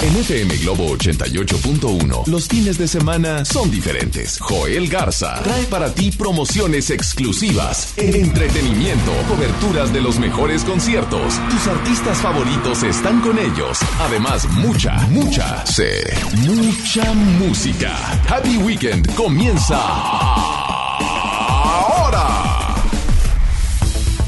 En FM Globo 88.1, los fines de semana son diferentes. Joel Garza trae para ti promociones exclusivas, entretenimiento, coberturas de los mejores conciertos. Tus artistas favoritos están con ellos. Además, mucha, mucha, sé, mucha música. Happy Weekend comienza ahora.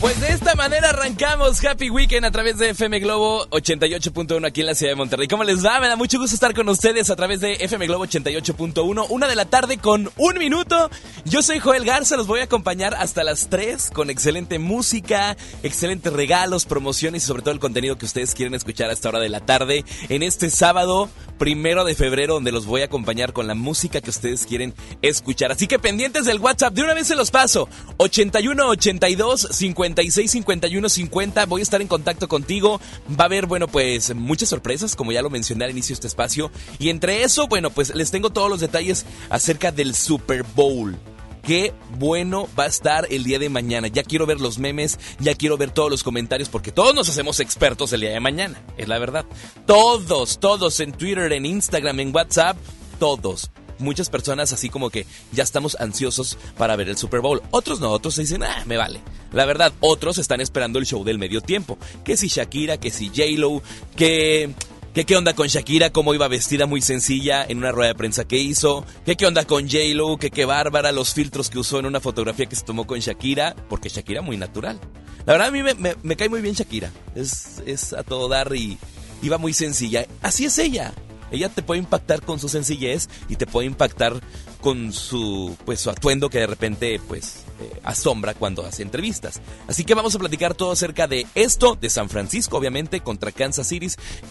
Pues de esta manera arrancamos Happy Weekend a través de FM Globo 88.1 aquí en la ciudad de Monterrey. ¿Cómo les va? Me da mucho gusto estar con ustedes a través de FM Globo 88.1, una de la tarde con un minuto. Yo soy Joel Garza, los voy a acompañar hasta las 3 con excelente música, excelentes regalos, promociones y sobre todo el contenido que ustedes quieren escuchar a esta hora de la tarde en este sábado primero de febrero donde los voy a acompañar con la música que ustedes quieren escuchar. Así que pendientes del WhatsApp, de una vez se los paso. 81 82 56 51 50. Voy a estar en contacto contigo. Va a haber, bueno, pues muchas sorpresas, como ya lo mencioné al inicio de este espacio. Y entre eso, bueno, pues les tengo todos los detalles acerca del Super Bowl qué bueno va a estar el día de mañana. Ya quiero ver los memes, ya quiero ver todos los comentarios, porque todos nos hacemos expertos el día de mañana, es la verdad. Todos, todos en Twitter, en Instagram, en WhatsApp, todos. Muchas personas así como que ya estamos ansiosos para ver el Super Bowl. Otros no, otros se dicen, ah, me vale. La verdad, otros están esperando el show del medio tiempo. Que si Shakira, que si J-Lo, que ¿Qué, ¿Qué onda con Shakira? ¿Cómo iba vestida muy sencilla en una rueda de prensa que hizo? ¿Qué, qué onda con J-Lo? ¿Qué, qué bárbara los filtros que usó en una fotografía que se tomó con Shakira? Porque Shakira muy natural. La verdad a mí me, me, cae muy bien Shakira. Es, es a todo dar y iba muy sencilla. Así es ella. Ella te puede impactar con su sencillez y te puede impactar con su pues su atuendo que de repente pues eh, asombra cuando hace entrevistas. Así que vamos a platicar todo acerca de esto de San Francisco obviamente contra Kansas City.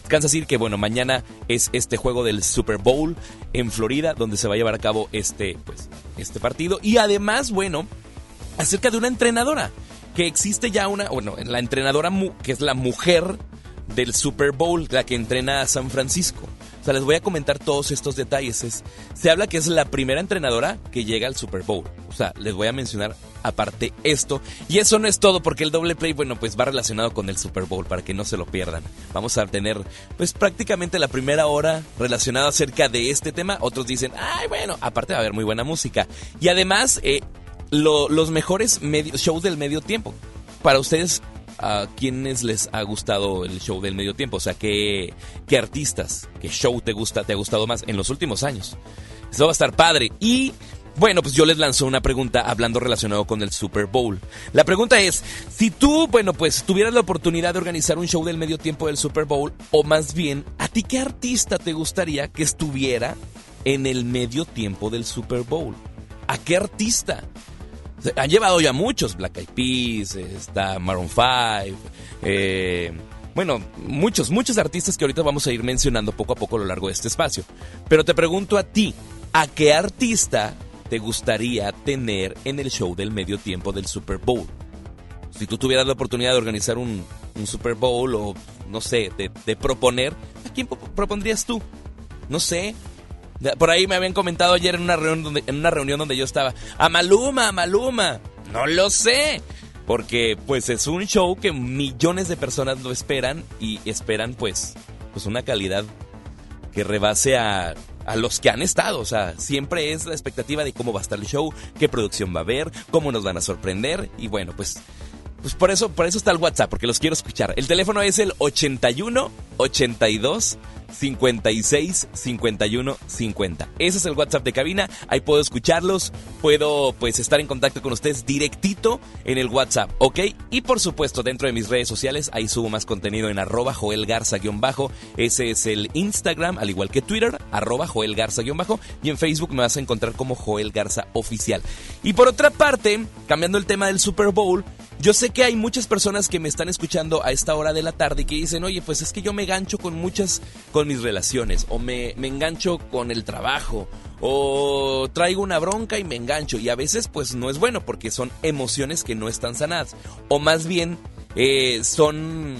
Kansas City que bueno, mañana es este juego del Super Bowl en Florida donde se va a llevar a cabo este pues este partido y además bueno, acerca de una entrenadora que existe ya una, bueno, la entrenadora que es la mujer del Super Bowl, la que entrena a San Francisco sea, les voy a comentar todos estos detalles. se habla que es la primera entrenadora que llega al Super Bowl. O sea, les voy a mencionar aparte esto. Y eso no es todo, porque el doble play, bueno, pues va relacionado con el Super Bowl, para que no se lo pierdan. Vamos a tener, pues prácticamente la primera hora relacionada acerca de este tema. Otros dicen, ay, bueno, aparte va a haber muy buena música. Y además, eh, los mejores shows del medio tiempo. Para ustedes, a quienes les ha gustado el show del medio tiempo, o sea, qué, qué artistas, qué show te gusta, te ha gustado más en los últimos años. Eso va a estar padre. Y bueno, pues yo les lanzo una pregunta hablando relacionado con el Super Bowl. La pregunta es, si tú, bueno, pues tuvieras la oportunidad de organizar un show del medio tiempo del Super Bowl, o más bien, ¿a ti qué artista te gustaría que estuviera en el medio tiempo del Super Bowl? ¿A qué artista? Han llevado ya muchos, Black Eyed Peas, está Maroon 5, eh, bueno, muchos, muchos artistas que ahorita vamos a ir mencionando poco a poco a lo largo de este espacio. Pero te pregunto a ti, ¿a qué artista te gustaría tener en el show del medio tiempo del Super Bowl? Si tú tuvieras la oportunidad de organizar un, Super Bowl o, no sé, de, de proponer, ¿a quién propondrías tú? No sé, por ahí me habían comentado ayer en una reunión donde, en una reunión donde yo estaba. A Maluma, Maluma. No lo sé. Porque pues es un show que millones de personas lo esperan y esperan pues, pues una calidad que rebase a, a los que han estado. O sea, siempre es la expectativa de cómo va a estar el show, qué producción va a haber, cómo nos van a sorprender. Y bueno, pues pues por eso, por eso está el WhatsApp, porque los quiero escuchar. El teléfono es el 81 82 56 51 50. Ese es el WhatsApp de cabina. Ahí puedo escucharlos. Puedo pues estar en contacto con ustedes directito en el WhatsApp, ¿ok? Y por supuesto, dentro de mis redes sociales, ahí subo más contenido en arroba Joel Garza-bajo. Ese es el Instagram, al igual que Twitter, arroba Joel Garza-bajo. Y en Facebook me vas a encontrar como Joel Garza Oficial. Y por otra parte, cambiando el tema del Super Bowl, yo sé que hay muchas personas que me están escuchando a esta hora de la tarde y que dicen, oye, pues es que yo me gancho con muchas, con mis relaciones, o me, me engancho con el trabajo, o traigo una bronca y me engancho. Y a veces pues no es bueno porque son emociones que no están sanadas. O más bien eh, son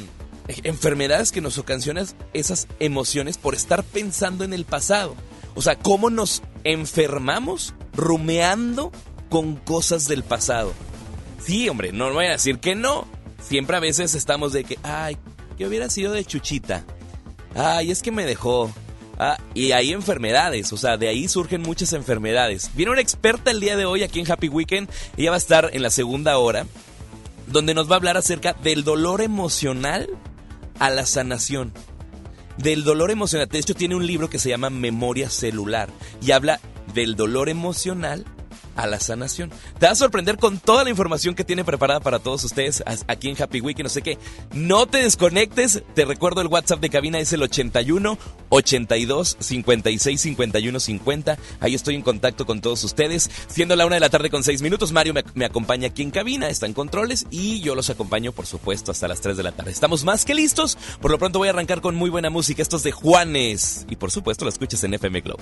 enfermedades que nos ocasionan esas emociones por estar pensando en el pasado. O sea, cómo nos enfermamos rumeando con cosas del pasado. Sí, hombre, no voy a decir que no. Siempre a veces estamos de que, ay, que hubiera sido de Chuchita. Ay, es que me dejó. Ah, y hay enfermedades, o sea, de ahí surgen muchas enfermedades. Viene una experta el día de hoy aquí en Happy Weekend. Ella va a estar en la segunda hora, donde nos va a hablar acerca del dolor emocional a la sanación. Del dolor emocional. De hecho, tiene un libro que se llama Memoria Celular y habla del dolor emocional a la sanación. Te va a sorprender con toda la información que tiene preparada para todos ustedes aquí en Happy Week y no sé qué. No te desconectes. Te recuerdo el WhatsApp de cabina es el 81 82 56 51 50. Ahí estoy en contacto con todos ustedes. Siendo la una de la tarde con seis minutos, Mario me, acompaña aquí en cabina, está en controles y yo los acompaño, por supuesto, hasta las 3 de la tarde. Estamos más que listos. Por lo pronto voy a arrancar con muy buena música. Esto es de Juanes. Y por supuesto lo escuchas en FM Globo.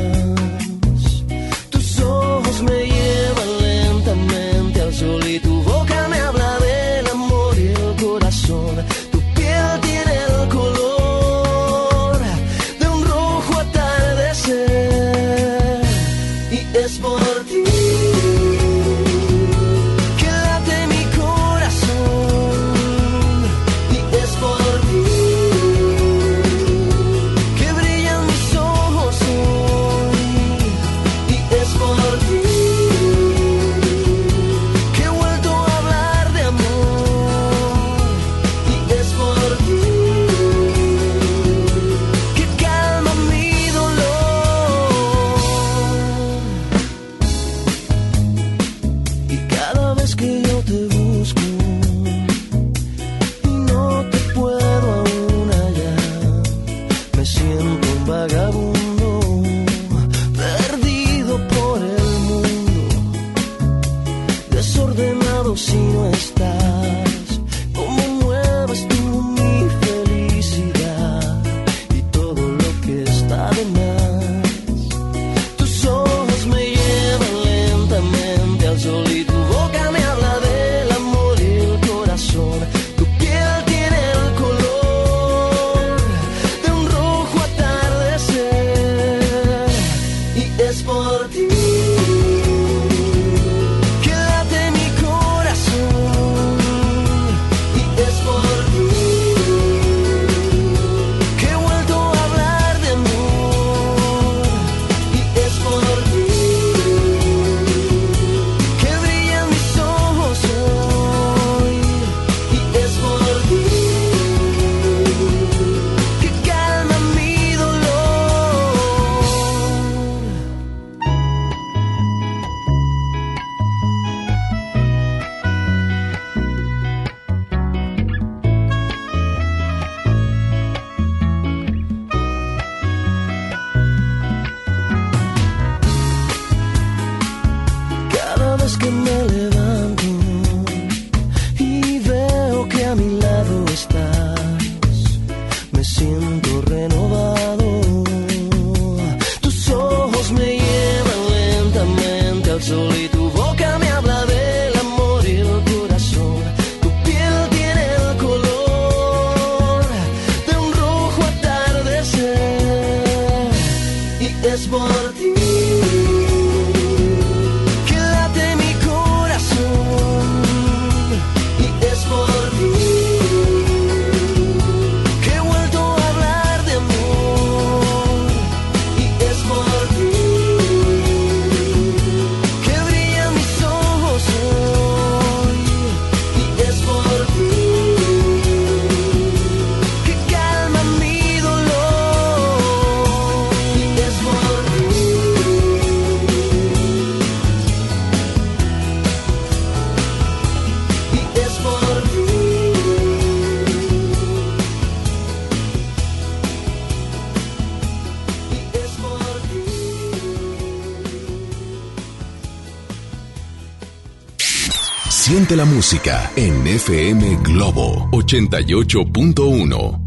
Siente la música en FM Globo 88.1.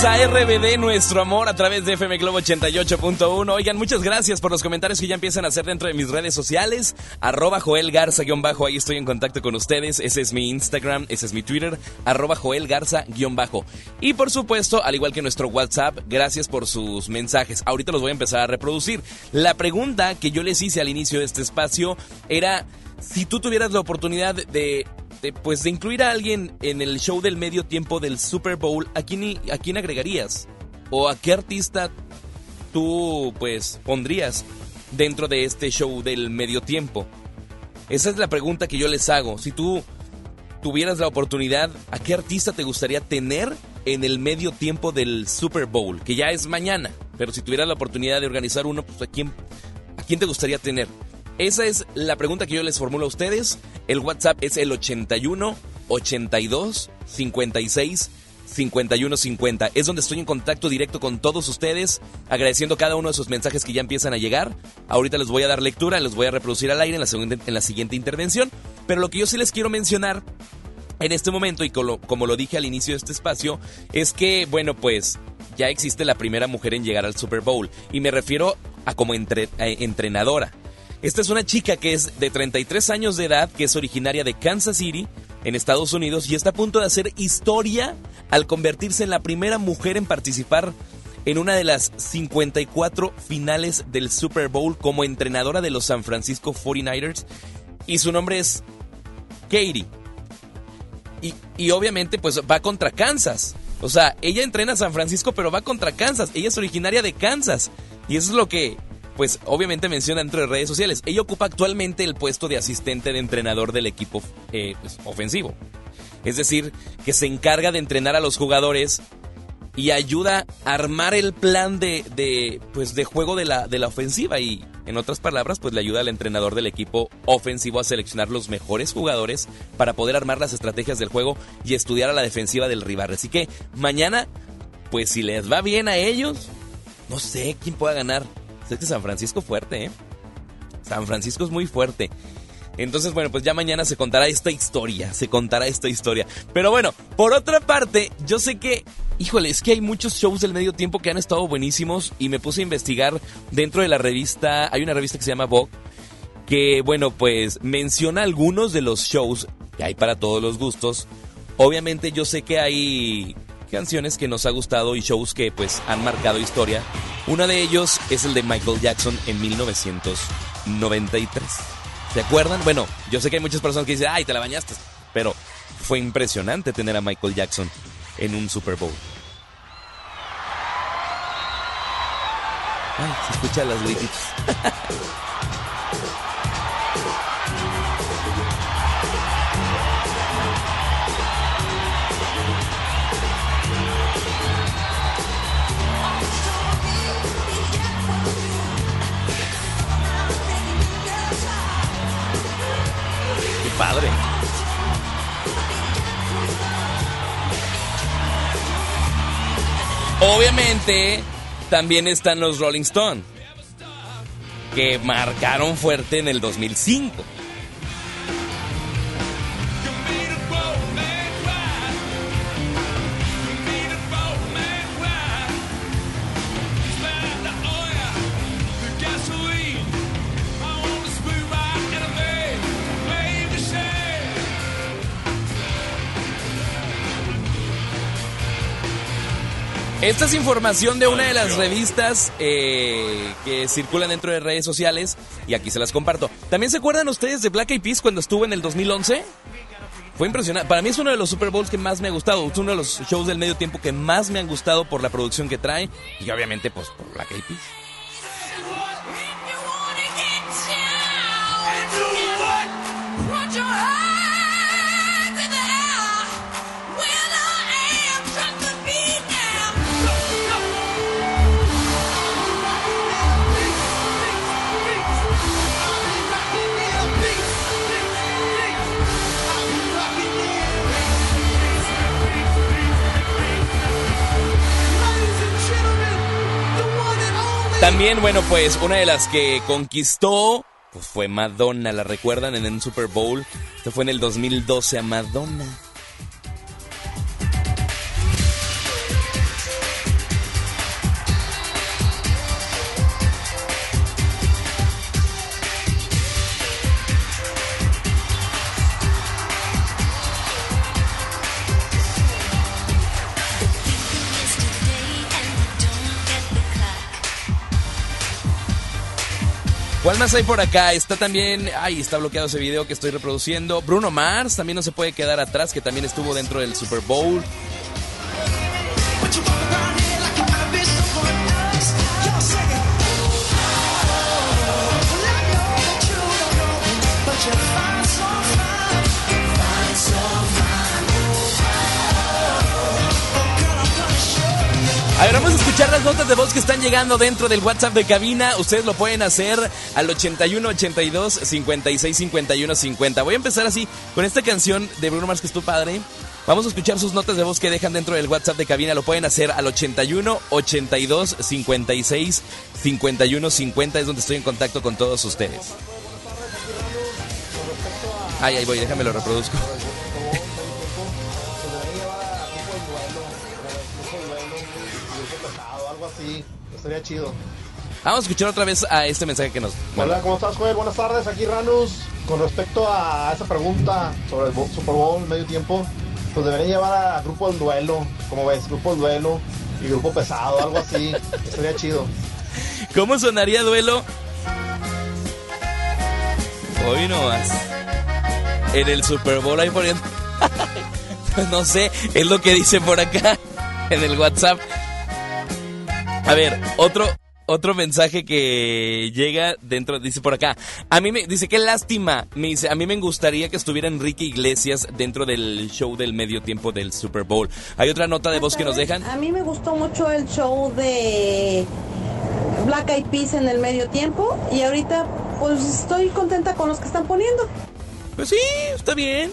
Escuchamos a RBD, nuestro amor, a través de FM Globo 88.1. Oigan, muchas gracias por los comentarios que ya empiezan a hacer dentro de mis redes sociales. Arroba Joel Garza, guion bajo, ahí estoy en contacto con ustedes. Ese es mi Instagram, ese es mi Twitter, arroba Joel Garza, guion bajo. Y por supuesto, al igual que nuestro WhatsApp, gracias por sus mensajes. Ahorita los voy a empezar a reproducir. La pregunta que yo les hice al inicio de este espacio era si tú tuvieras la oportunidad de, pues de incluir a alguien en el show del medio tiempo del Super Bowl, ¿a quién, ¿a quién agregarías? ¿O a qué artista tú pues pondrías dentro de este show del medio tiempo? Esa es la pregunta que yo les hago. Si tú tuvieras la oportunidad, ¿a qué artista te gustaría tener en el medio tiempo del Super Bowl? Que ya es mañana. Pero si tuvieras la oportunidad de organizar uno, pues ¿a quién, a quién te gustaría tener? Esa es la pregunta que yo les formulo a ustedes. El WhatsApp es el 81 82 56 5150. Es donde estoy en contacto directo con todos ustedes, agradeciendo cada uno de sus mensajes que ya empiezan a llegar. Ahorita les voy a dar lectura, les voy a reproducir al aire en la, segunda, en la siguiente intervención. Pero lo que yo sí les quiero mencionar en este momento, y como, lo dije al inicio de este espacio, es que, bueno, pues ya existe la primera mujer en llegar al Super Bowl. Y me refiero a como entrenadora. Esta es una chica que es de 33 años de edad, que es originaria de Kansas City, en Estados Unidos, y está a punto de hacer historia al convertirse en la primera mujer en participar en una de las 54 finales del Super Bowl como entrenadora de los San Francisco 49ers y su nombre es Katie. Y, y obviamente pues va contra Kansas. O sea, ella entrena a San Francisco pero va contra Kansas. Ella es originaria de Kansas. Y eso es lo que pues obviamente menciona dentro de redes sociales. Ella ocupa actualmente el puesto de asistente de entrenador del equipo eh, pues, ofensivo. Es decir, que se encarga de entrenar a los jugadores y ayuda a armar el plan de, de, pues, de juego de la, de la ofensiva. Y en otras palabras, pues le ayuda al entrenador del equipo ofensivo a seleccionar los mejores jugadores para poder armar las estrategias del juego y estudiar a la defensiva del rival. Así que mañana, pues si les va bien a ellos, no sé quién pueda ganar. Es que San Francisco fuerte, ¿eh? San Francisco es muy fuerte. Entonces, bueno, pues ya mañana se contará esta historia, se contará esta historia. Pero bueno, por otra parte, yo sé que, híjole, es que hay muchos shows del medio tiempo que han estado buenísimos y me puse a investigar dentro de la revista, hay una revista que se llama Vogue, que, bueno, pues menciona algunos de los shows que hay para todos los gustos. Obviamente yo sé que hay canciones que nos ha gustado y shows que pues han marcado historia. Uno de ellos es el de Michael Jackson en 1993. ¿Se acuerdan? Bueno, yo sé que hay muchas personas que dicen, ay, te la bañaste. Pero fue impresionante tener a Michael Jackson en un Super Bowl. Ay, se las. Obviamente, también están los Rolling Stone, que marcaron fuerte en el 2005. Esta es información de una de las revistas eh, que circulan dentro de redes sociales y aquí se las comparto. ¿También se acuerdan ustedes de Black Eyed Peas cuando estuvo en el 2011? Fue impresionante. Para mí es uno de los Super Bowls que más me ha gustado. Es uno de los shows del medio tiempo que más me han gustado por la producción que trae y obviamente pues por Black Eyed Peas. También, bueno, pues una de las que conquistó pues fue Madonna, ¿la recuerdan en el Super Bowl? Esto fue en el 2012 a Madonna. ¿Cuál más hay por acá? Está también, ay, está bloqueado ese video que estoy reproduciendo. Bruno Mars también no se puede quedar atrás, que también estuvo dentro del Super Bowl. Escuchar las notas de voz que están llegando dentro del WhatsApp de cabina. Ustedes lo pueden hacer al 81 82 56 51 50. Voy a empezar así con esta canción de Bruno Mars que es tu padre. Vamos a escuchar sus notas de voz que dejan dentro del WhatsApp de cabina. Lo pueden hacer al 81 82 56 51 50. Es donde estoy en contacto con todos ustedes. Ay, ahí voy, déjame lo reproduzco. Así, estaría chido. Vamos a escuchar otra vez a este mensaje que nos... Hola, ¿cómo estás, Joel? Buenas tardes, aquí Ranus. Con respecto a esa pregunta sobre el Super Bowl, medio tiempo, pues debería llevar a Grupo del Duelo, como ves, Grupo del Duelo. y grupo pesado, algo así. Estaría chido. ¿Cómo sonaría duelo? Hoy no más. En el Super Bowl ahí poniendo. No sé, es lo que dice por acá en el WhatsApp. A ver, otro otro mensaje que llega dentro dice por acá. A mí me dice qué lástima. Me dice, a mí me gustaría que estuviera Enrique Iglesias dentro del show del medio tiempo del Super Bowl. Hay otra nota de voz que nos dejan. A mí me gustó mucho el show de Black Eyed Peas en el medio tiempo y ahorita pues estoy contenta con los que están poniendo. Pues sí, está bien.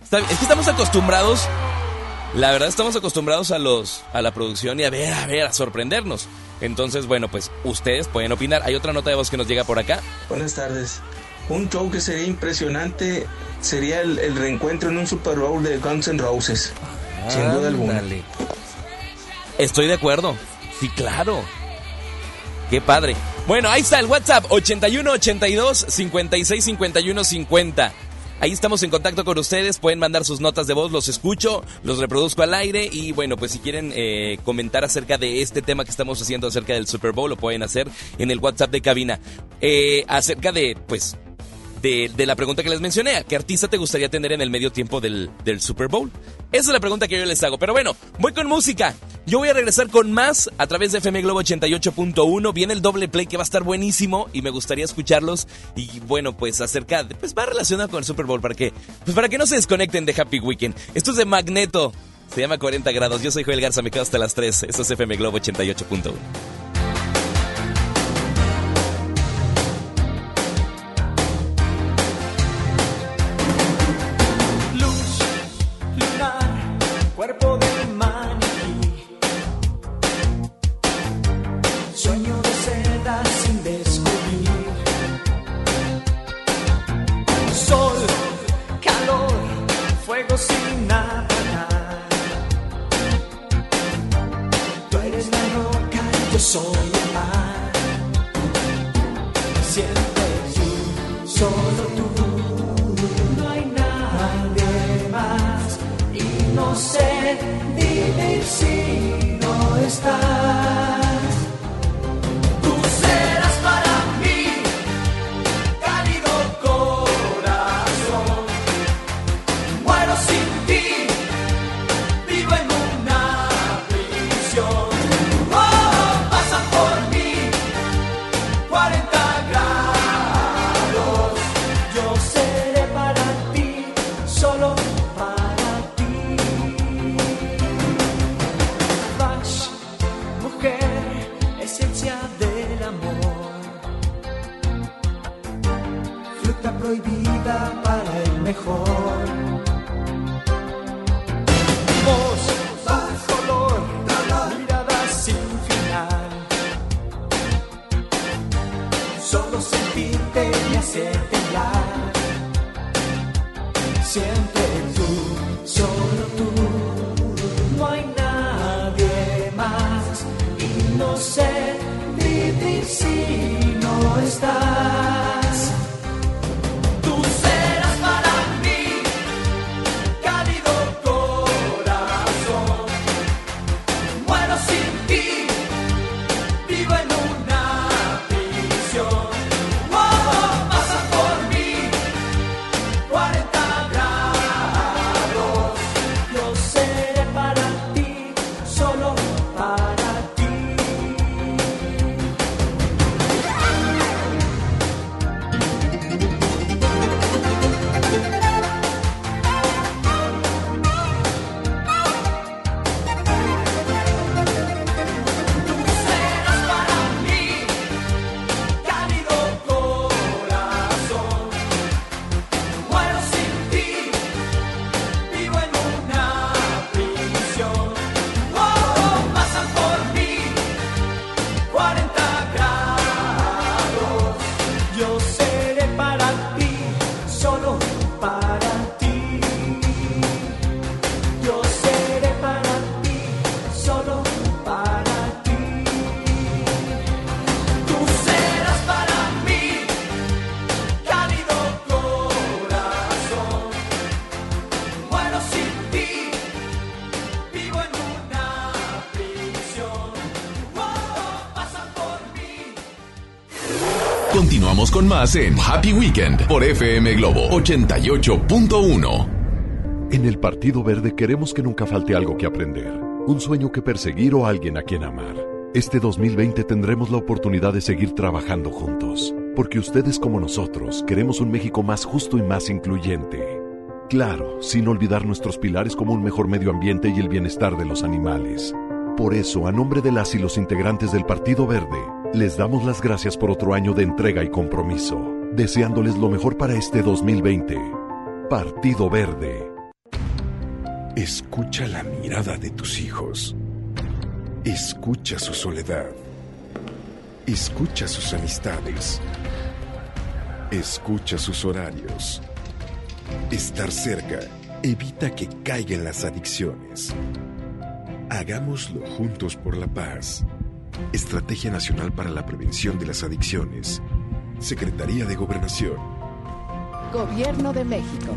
Está bien. Es que estamos acostumbrados, la verdad estamos acostumbrados a los a la producción y a ver, a ver, a sorprendernos. Entonces, bueno, pues ustedes pueden opinar. Hay otra nota de voz que nos llega por acá. Buenas tardes. Un show que sería impresionante sería el, el reencuentro en un Super Bowl de Guns N' Roses. Sin duda alguna. Estoy de acuerdo. Sí, claro. Qué padre. Bueno, ahí está el WhatsApp 81 82 56 51 50. Ahí estamos en contacto con ustedes, pueden mandar sus notas de voz, los escucho, los reproduzco al aire y bueno, pues si quieren eh, comentar acerca de este tema que estamos haciendo acerca del Super Bowl, lo pueden hacer en el WhatsApp de cabina. Eh, acerca de, pues, de, de, la pregunta que les mencioné. ¿Qué artista te gustaría tener en el medio tiempo del, del, Super Bowl? Esa es la pregunta que yo les hago. Pero bueno, voy con música. Yo voy a regresar con más a través de FM Globo 88.1. Viene el doble play que va a estar buenísimo y me gustaría escucharlos. Y bueno, pues acerca, de, pues va relacionado con el Super Bowl para que, pues para que no se desconecten de Happy Weekend. Esto es de Magneto. Se llama 40 grados. Yo soy Joel Garza, me quedo hasta las 3. Esto es FM Globo 88.1. vivir si no estás. Más en Happy Weekend por FM Globo 88.1. En el Partido Verde queremos que nunca falte algo que aprender, un sueño que perseguir o alguien a quien amar. Este 2020 tendremos la oportunidad de seguir trabajando juntos, porque ustedes como nosotros queremos un México más justo y más incluyente. Claro, sin olvidar nuestros pilares como un mejor medio ambiente y el bienestar de los animales. Por eso, a nombre de las y los integrantes del Partido Verde, les damos las gracias por otro año de entrega y compromiso, deseándoles lo mejor para este 2020. Partido Verde. Escucha la mirada de tus hijos. Escucha su soledad. Escucha sus amistades. Escucha sus horarios. Estar cerca evita que caigan las adicciones. Hagámoslo juntos por la paz. Estrategia Nacional para la Prevención de las Adicciones. Secretaría de Gobernación. Gobierno de México.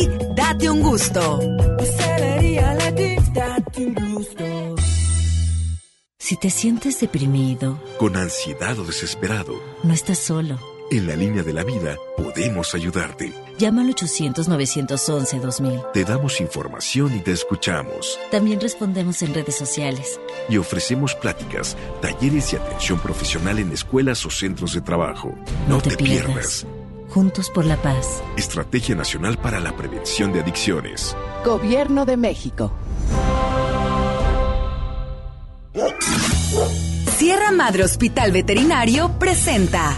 Date un gusto. Si te sientes deprimido, Con ansiedad o desesperado, no estás solo. en la línea de la vida podemos ayudarte. Llama al 800-911-2000. Te damos información y te escuchamos. También respondemos en redes sociales. Y ofrecemos pláticas, talleres y atención profesional en escuelas o centros de trabajo. No, te, pierdas. Juntos por la paz. Estrategia Nacional para la Prevención de Adicciones. Gobierno de México. Sierra Madre Hospital Veterinario presenta.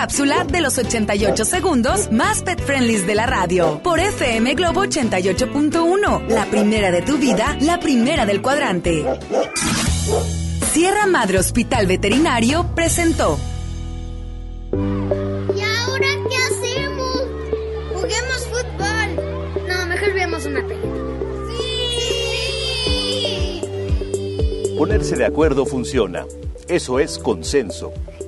cápsula de los 88 segundos más pet friendly de la radio por FM Globo 88.1, la primera de tu vida, la primera del cuadrante. Sierra Madre Hospital Veterinario presentó. ¿Y ahora qué hacemos? Juguemos fútbol. No, mejor veamos una película. ¡Sí! Ponerse de acuerdo funciona. Eso es consenso.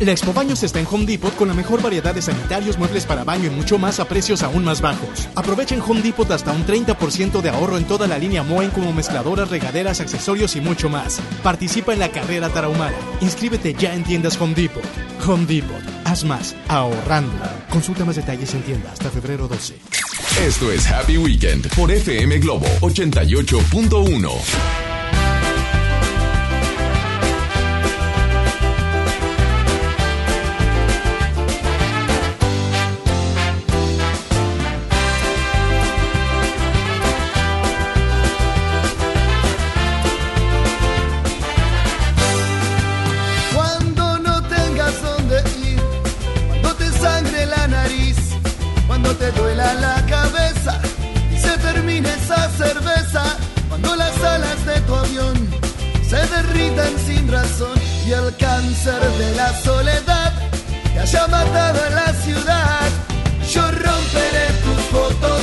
La Expo Baños está en Home Depot con la mejor variedad de sanitarios, muebles para baño y mucho más a precios aún más bajos. Aprovecha en Home Depot hasta un 30% de ahorro en toda la línea Moen como mezcladoras, regaderas, accesorios y mucho más. Participa en la carrera tarahumara. Inscríbete ya en tiendas Home Depot. Home Depot. Haz más ahorrando. Consulta más detalles en tienda hasta febrero 12. Esto es Happy Weekend por FM Globo 88.1. cuando te duela la cabeza y se termine esa cerveza, cuando las alas de tu avión se derritan sin razón y el cáncer de la soledad que haya matado en la ciudad. Yo romperé tus fotos,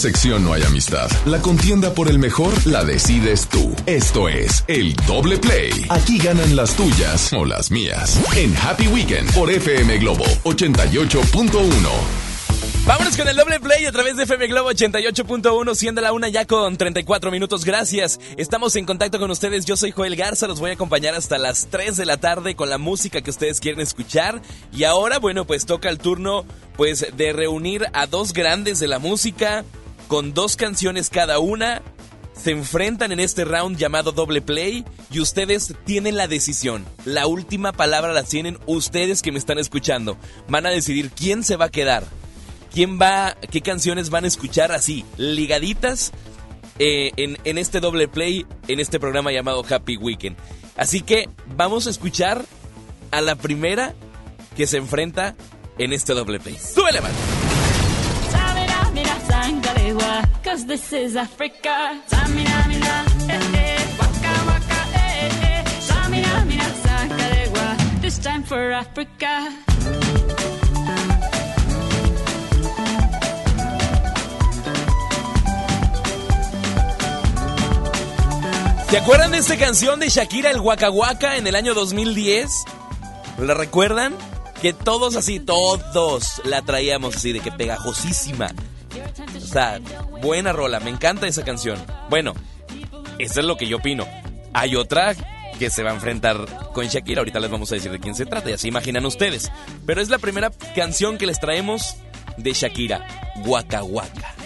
sección no hay amistad. La contienda por el mejor la decides tú. Esto es el doble play. Aquí ganan las tuyas o las mías. En Happy Weekend por FM Globo 88.1. Vámonos con el doble play a través de FM Globo 88.1, siendo la una ya con 34 minutos. Gracias. Estamos en contacto con ustedes. Yo soy Joel Garza. Los voy a acompañar hasta las 3 de la tarde con la música que ustedes quieren escuchar. Y ahora, bueno, pues toca el turno, pues, de reunir a dos grandes de la música con dos canciones cada una. Se enfrentan en este round llamado doble play y ustedes tienen la decisión. La última palabra la tienen ustedes que me están escuchando. Van a decidir quién se va a quedar quién va, qué canciones van a escuchar así, ligaditas eh, en, en este doble play, en este programa llamado Happy Weekend. Así que vamos a escuchar a la primera que se enfrenta en este doble play. ¡Súbele, man! Sangalewa, cause this is Africa. Samina, mina, eh, eh, waka, waka, eh, eh. Samina, mina, sangalewa, this time for Africa. ¿Se acuerdan de esta canción de Shakira, el Waka Waka, en el año 2010? ¿La recuerdan? Que todos así, todos la traíamos así, de que pegajosísima. O sea, buena rola, me encanta esa canción. Bueno, eso es lo que yo opino. Hay otra que se va a enfrentar con Shakira, ahorita les vamos a decir de quién se trata, y así imaginan ustedes. Pero es la primera canción que les traemos de Shakira, Waka Waka.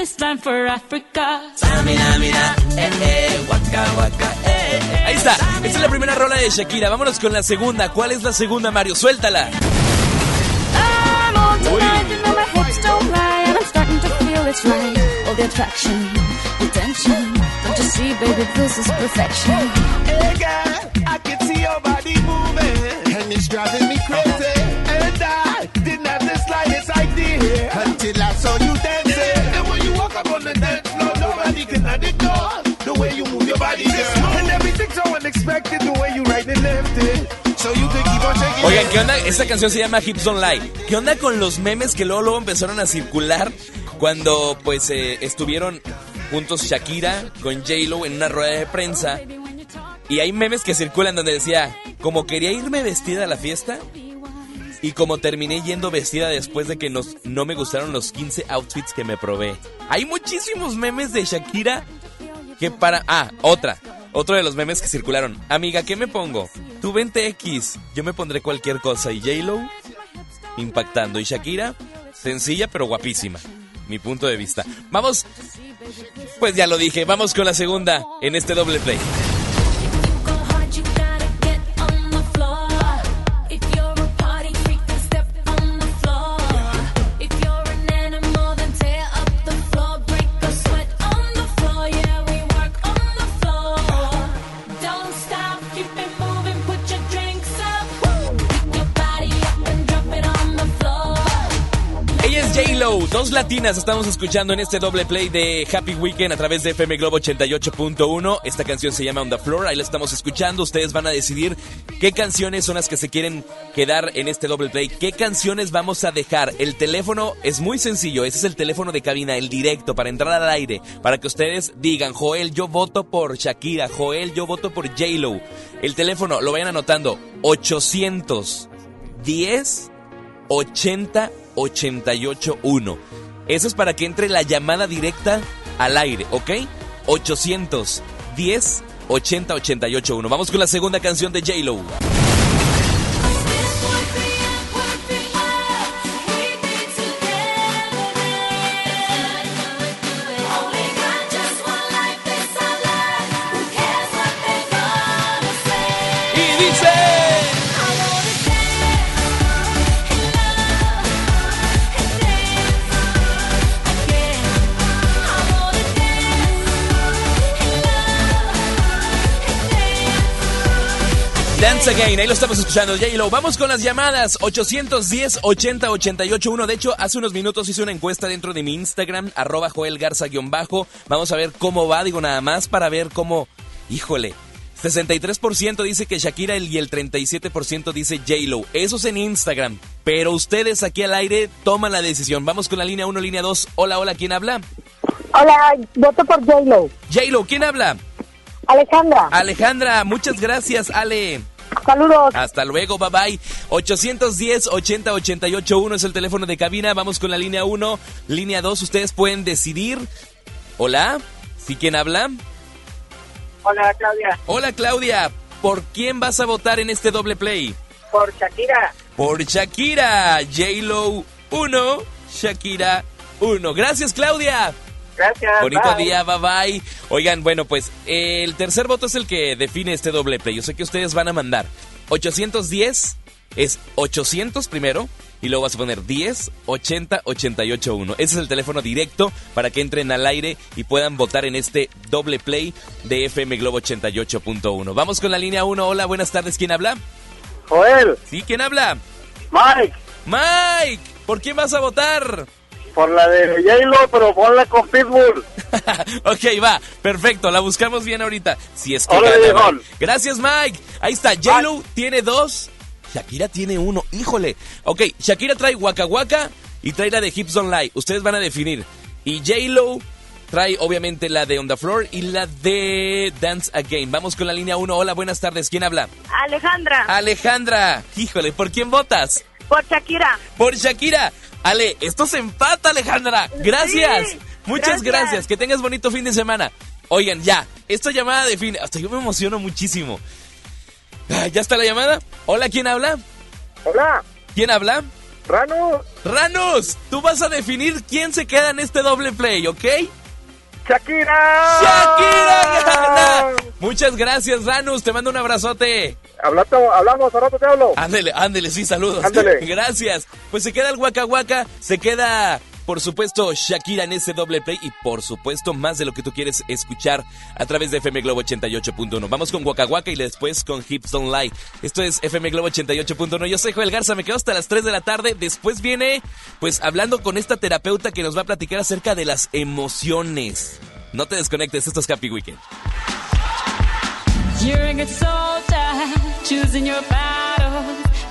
This for Africa. Eh, eh, eh, eh. Ahí está, esta es la primera rola de Shakira. Vámonos con la segunda. ¿Cuál es la segunda, Mario? Suéltala. Hey girl, I can see your body moving, and it's driving me crazy. Oigan. ¿qué onda? Esta canción se llama Hips Don't Lie. ¿Qué onda con los memes que luego, luego empezaron a circular cuando pues eh, estuvieron juntos Shakira con J-Lo en una rueda de prensa? Y hay memes que circulan donde decía, como quería irme vestida a la fiesta y como terminé yendo vestida después de que nos, no me gustaron los 15 outfits que me probé. Hay muchísimos memes de Shakira que para... Ah, otra. Otro de los memes que circularon. Amiga, ¿qué me pongo? Tú vente X. Yo me pondré cualquier cosa. Y J-Lo, impactando. Y Shakira, sencilla pero guapísima. Mi punto de vista. Vamos. Pues ya lo dije. Vamos con la segunda en este doble play. Dos latinas estamos escuchando en este doble play de Happy Weekend a través de FM Globo 88.1. Esta canción se llama On the Floor, ahí la estamos escuchando. Ustedes van a decidir qué canciones son las que se quieren quedar en este doble play. ¿Qué canciones vamos a dejar? El teléfono es muy sencillo, ese es el teléfono de cabina, el directo, para entrar al aire, para que ustedes digan, Joel, yo voto por Shakira, Joel, yo voto por J-Lo. El teléfono, lo vayan anotando, 810 80 881. Eso es para que entre la llamada directa al aire, ¿ok? 810 80 881. Vamos con la segunda canción de J-Lo. Dance Again, ahí lo estamos escuchando, J-Lo. Vamos con las llamadas, 810 80 881 De hecho, hace unos minutos hice una encuesta dentro de mi Instagram, arroba Joel Garza-bajo. Vamos a ver cómo va, digo nada más para ver cómo, híjole, 63% dice que Shakira y el 37% dice J-Lo. Eso es en Instagram. Pero ustedes aquí al aire toman la decisión. Vamos con la línea 1, línea 2. Hola, hola, ¿quién habla? Hola, voto por J-Lo. J-Lo, ¿quién habla? Alejandra. Alejandra, muchas gracias, Ale. Saludos. Hasta luego, bye bye. 810 80 881 es el teléfono de cabina. Vamos con la línea 1. Línea 2, ustedes pueden decidir. Hola, ¿sí quién habla? Hola, Claudia. Hola, Claudia. ¿Por quién vas a votar en este doble play? Por Shakira. Por Shakira. J-Lo 1, Shakira 1. Gracias, Claudia. Gracias. Bonito bye. día, bye bye. Oigan, bueno, pues el tercer voto es el que define este doble play. Yo sé que ustedes van a mandar 810 es 800 primero y luego vas a poner 10 80 88 1. Ese es el teléfono directo para que entren al aire y puedan votar en este doble play de FM Globo 88.1. Vamos con la línea 1. Hola, buenas tardes. ¿Quién habla? Joel. Sí, ¿quién habla? Mike. Mike, ¿por quién vas a votar? Por la de J-Lo, pero ponla con Pitbull. Ok, va, perfecto, la buscamos bien ahorita. Si es que Órale, gana. Mike. Gracias, Mike. Ahí está, J-Lo tiene dos, Shakira tiene uno. Híjole. Ok, Shakira trae Waka Waka y trae la de Hips Don't Lie. Ustedes van a definir. Y J-Lo trae obviamente la de On the Floor y la de Dance Again. Vamos con la línea 1. Hola, buenas tardes. ¿Quién habla? Alejandra. Alejandra. Híjole, ¿por quién votas? Por Shakira. Por Shakira. Ale, esto se empata, Alejandra. Gracias. Sí, Muchas gracias. gracias. Que tengas bonito fin de semana. Oigan, ya, esta llamada define. Hasta yo me emociono muchísimo. Ah, ¿Ya está la llamada? Hola, ¿quién habla? Hola. ¿Quién habla? Ranus. Ranus, tú vas a definir quién se queda en este doble play, ¿ok? Shakira. ¡Shakira gana! Muchas gracias, Ranus. Te mando un abrazote. Hablato, hablamos, ahora te hablo. Ándele, ándele, sí, saludos. Ándele. Gracias. Pues se queda el Waka Waka, se queda por supuesto Shakira en ese doble play y por supuesto más de lo que tú quieres escuchar a través de FM Globo 88.1. Vamos con Waka Waka y después con Hips Don't Lie. Esto es FM Globo 88.1. Yo soy Joel Garza, me quedo hasta las 3 de la tarde. Después viene, pues, hablando con esta terapeuta que nos va a platicar acerca de las emociones. No te desconectes, esto es Happy Weekend. You're choosing your.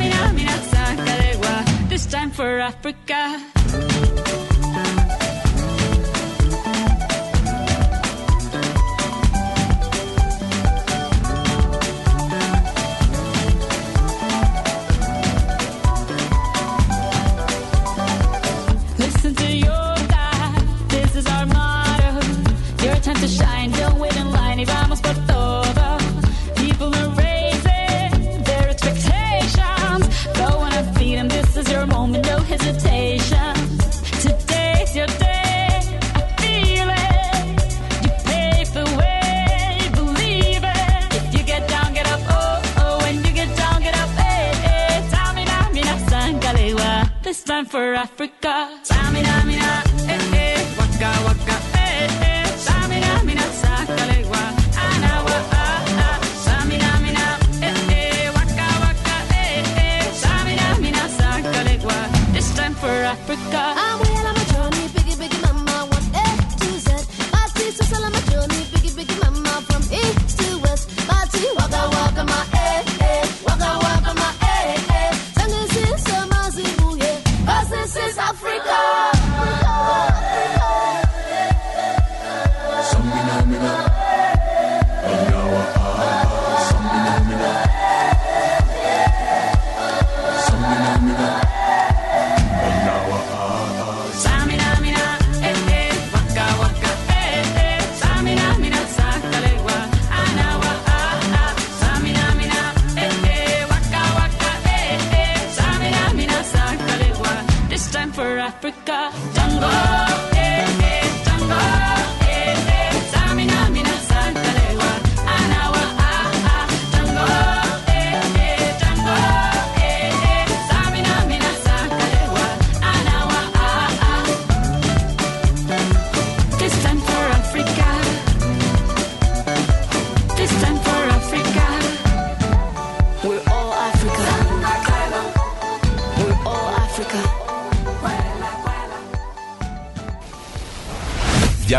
eh. Tamina, mina, sangalewa, this time for Africa.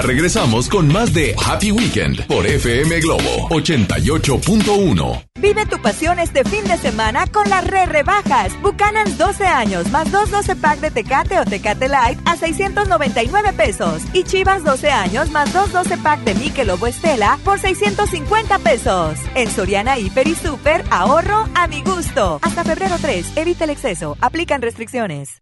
Regresamos con más de Happy Weekend por FM Globo 88.1. Vive tu pasión este fin de semana con las re rebajas. Buchanan 12 años más 2 12 pack de Tecate o Tecate Light a 699 pesos. Y Chivas 12 años más 2 12 pack de Mikel Lobo Estela por 650 pesos. En Soriana Hiper y Super, ahorro a mi gusto. Hasta febrero 3, evita el exceso. Aplican restricciones.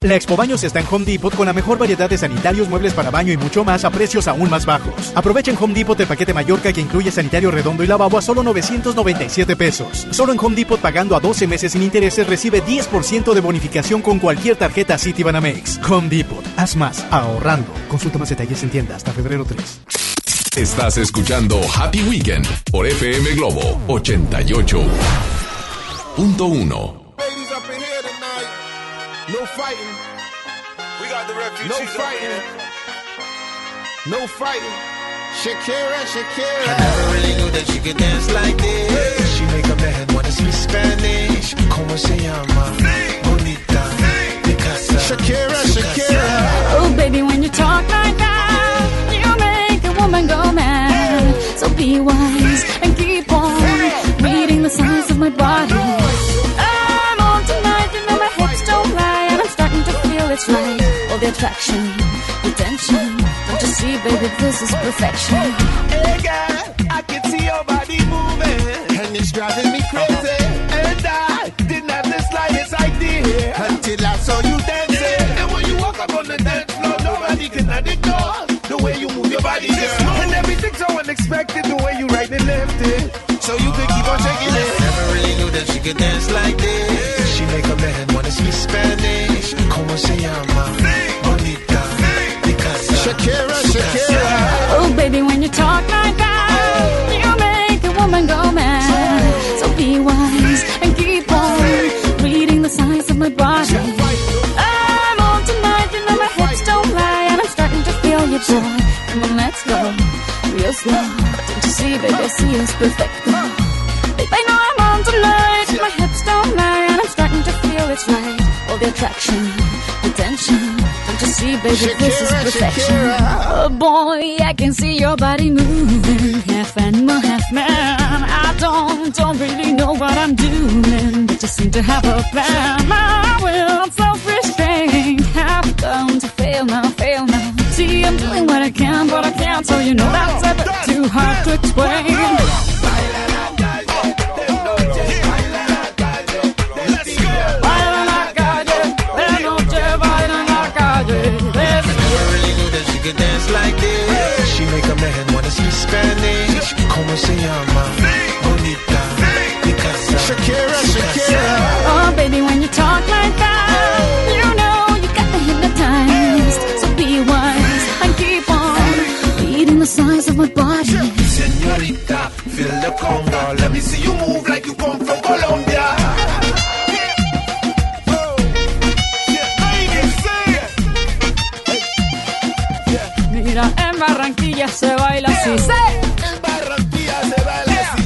La Expo Baños está en Home Depot con la mejor variedad de sanitarios, muebles para baño y mucho más a precios aún más bajos. Aprovechen Home Depot el paquete Mallorca que incluye sanitario redondo y lavabo a solo 997 pesos. Solo en Home Depot pagando a 12 meses sin intereses recibe 10% de bonificación con cualquier tarjeta Citibanamex. Home Depot. Haz más ahorrando. Consulta más detalles en tienda hasta febrero 3. Estás escuchando Happy Weekend por FM Globo 88.1. No fighting. We got the refugees. No fighting. No fighting. Shakira, Shakira. I never really knew that she could dance like this. She make a man wanna speak Spanish. Como se llama? Bonita. Picasa. Shakira, Shakira. Oh, baby, when you talk like that, you make a woman go mad. So be wise and keep on reading the signs of my body. To feel. All the attraction, the tension. Don't you see, baby, this is perfection. Hey, girl, I can see your body moving, and it's driving me crazy. And I didn't have the slightest idea until I saw you dancing. And when you walk up on the dance floor, nobody can ignore the way you move your body, girl. And everything's so unexpected, the way you right and left it. So you could keep on shaking it. Never really knew that she could dance like this. She make a man wanna speak Spanish. Como se llama? Bonita. Picasa. Shakira, Shakira. Oh, baby, when you talk like that, you make a woman go mad. So be wise and keep on reading the signs of my body. I'm on tonight, you know my hips don't lie, and I'm starting to feel your joy. Come on, let's go, real slow. Don't you see, baby, I see it's perfect. I know I'm on tonight, my hips don't lie, and I'm starting to feel it's right. All the attraction, the tension. Don't you see, baby, this is perfection. Shakira. Oh boy, I can see your body moving, half animal, half man. I don't, don't really know what I'm doing, but you seem to have a plan. My will, self-restraint, have come to fail now, fail now. See, I'm doing what I can, but I can't, so you know that's a bit too hard to explain. Knew that she could dance like this. She make a man wanna speak Spanish. Como se llama? Bonita. Picasa. Shakira, Shakira. Oh, baby, when you talk like that, you know you got me hypnotized. So be wise and keep on reading the signs of my body. Señorita, feel the conga. Mira, en Barranquilla se baila así. En Barranquilla se baila así.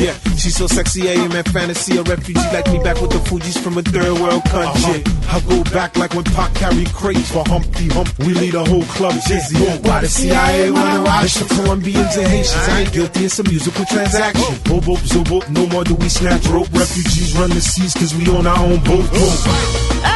Yeah, she's so sexy, I am in fantasy. A refugee like me back with the Fuji's from a third world country. Uh-huh. I go back like when Pac carried crates for Humpty Hump. We lead a whole club dizzy. Why the CIA wanna watch the Colombians and Haitians? I ain't guilty, it's a musical transaction. Boop, boop, zobo, no more do we snatch rope. Refugees run the seas cause we own our own boat. boat.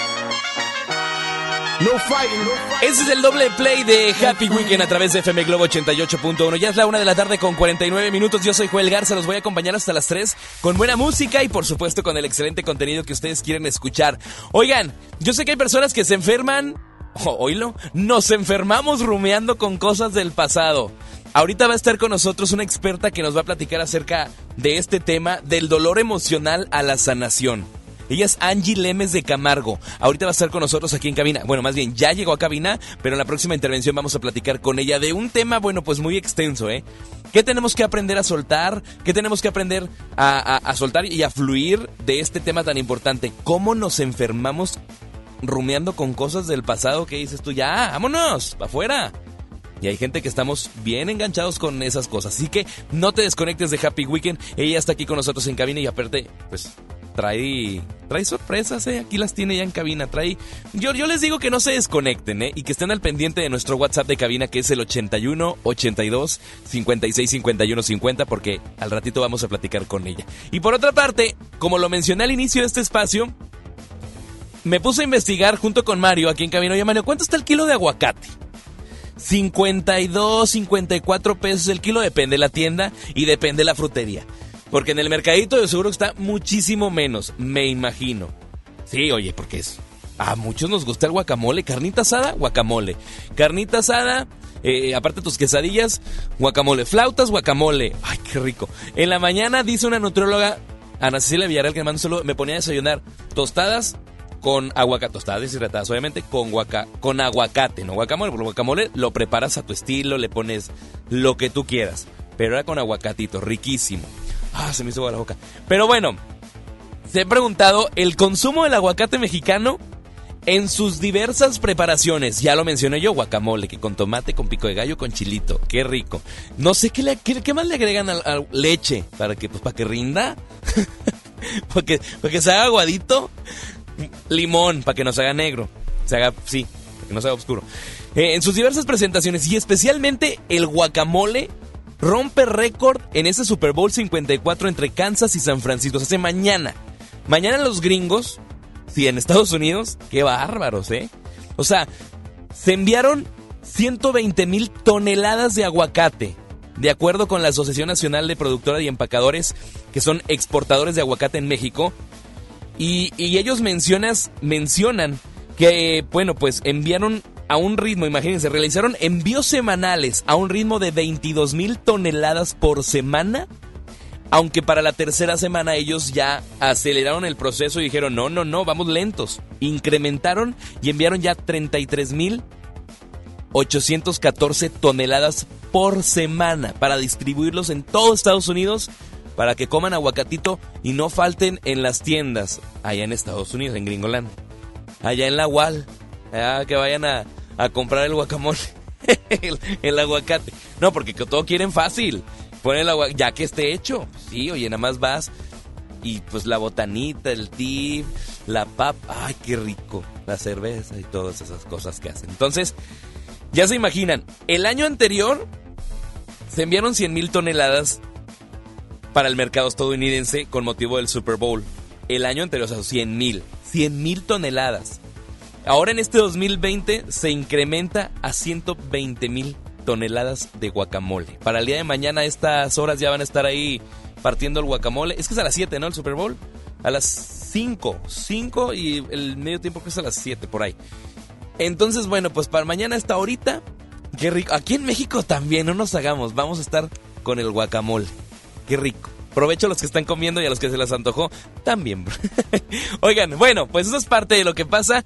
No fighting. Ese es el doble play de Happy Weekend a través de FM Globo 88.1. Ya es la una de la tarde con 49 minutos. Yo soy Joel Garza, los voy a acompañar hasta las 3 con buena música y por supuesto con el excelente contenido que ustedes quieren escuchar. Oigan, yo sé que hay personas que se enferman, o oílo, nos enfermamos rumeando con cosas del pasado. Ahorita va a estar con nosotros una experta que nos va a platicar acerca de este tema del dolor emocional a la sanación. Ella es Angie Lemes de Camargo. Ahorita va a estar con nosotros aquí en cabina. Bueno, más bien, ya llegó a cabina, pero en la próxima intervención vamos a platicar con ella de un tema, bueno, pues muy extenso, ¿eh? ¿Qué tenemos que aprender a soltar? ¿Qué tenemos que aprender a, a- soltar y a fluir de este tema tan importante? ¿Cómo nos enfermamos rumiando con cosas del pasado que dices tú, ya, vámonos, para afuera? Y hay gente que estamos bien enganchados con esas cosas. Así que no te desconectes de Happy Weekend. Ella está aquí con nosotros en cabina y aparte, pues trae trae sorpresas, eh. Aquí las tiene ya en cabina. Trae. Yo, yo les digo que no se desconecten, eh. Y que estén al pendiente de nuestro WhatsApp de cabina que es el 81 82 56 51 50 porque al ratito vamos a platicar con ella. Y por otra parte, como lo mencioné al inicio de este espacio, me puse a investigar junto con Mario aquí en cabina. Oye, Mario, ¿cuánto está el kilo de aguacate? 52, 54 pesos el kilo, depende de la tienda y depende de la frutería. Porque en el mercadito de seguro está muchísimo menos, me imagino. Sí, oye, porque es... A muchos nos gusta el guacamole, carnita asada, guacamole. Carnita asada, eh, aparte tus quesadillas, guacamole. Flautas, guacamole. Ay, qué rico. En la mañana dice una nutrióloga, Ana Cecilia Villarreal, que me saludo, me ponía a desayunar tostadas con aguacate, tostadas deshidratadas, obviamente, con, guaca, con aguacate, no guacamole, porque guacamole lo preparas a tu estilo, le pones lo que tú quieras, pero era con aguacatito, riquísimo. Ah, se me hizo la boca. Pero bueno, se he preguntado, ¿el consumo del aguacate mexicano en sus diversas preparaciones? Ya lo mencioné yo, guacamole, que con tomate, con pico de gallo, con chilito, qué rico. No sé qué, le, más le agregan al leche, para que, pues, para que rinda, para que se haga aguadito limón para que no se haga negro. Se haga, sí, para que no se haga oscuro. Eh, en sus diversas presentaciones y especialmente el guacamole rompe récord en ese Super Bowl 54 entre Kansas y San Francisco. Se hace mañana. Mañana los gringos, sí, en Estados Unidos, qué bárbaros, ¿eh? O sea, se enviaron 120 mil toneladas de aguacate. De acuerdo con la Asociación Nacional de Productores y Empacadores, que son exportadores de aguacate en México, y, y ellos mencionas, mencionan que, bueno, pues enviaron a un ritmo, imagínense, realizaron envíos semanales a un ritmo de 22 mil toneladas por semana. Aunque para la tercera semana ellos ya aceleraron el proceso y dijeron, no, no, no, vamos lentos. Incrementaron y enviaron ya 33 mil 814 toneladas por semana para distribuirlos en todo Estados Unidos para que coman aguacatito y no falten en las tiendas allá en Estados Unidos, en Gringoland. Allá en la Wal, allá que vayan a, a comprar el guacamole, el, aguacate. No, porque que todo quieren fácil. Ponen el aguacate, ya que esté hecho. Sí, oye, nada más vas y pues la botanita, el tip, la pap, ay, qué rico, la cerveza y todas esas cosas que hacen. Entonces, ya se imaginan, el año anterior se enviaron 100 mil toneladas para el mercado estadounidense con motivo del Super Bowl. El año anterior, o sea, 100 mil. 100 mil toneladas. Ahora en este 2020 se incrementa a 120 mil toneladas de guacamole. Para el día de mañana estas horas ya van a estar ahí partiendo el guacamole. Es que es a las 7, ¿no? El Super Bowl. A las 5. 5 y el medio tiempo que es a las 7 por ahí. Entonces, bueno, pues para mañana esta horita. Qué rico. Aquí en México también, no nos hagamos. Vamos a estar con el guacamole. Qué rico. Provecho a los que están comiendo y a los que se les antojó también. Oigan, bueno, pues eso es parte de lo que pasa.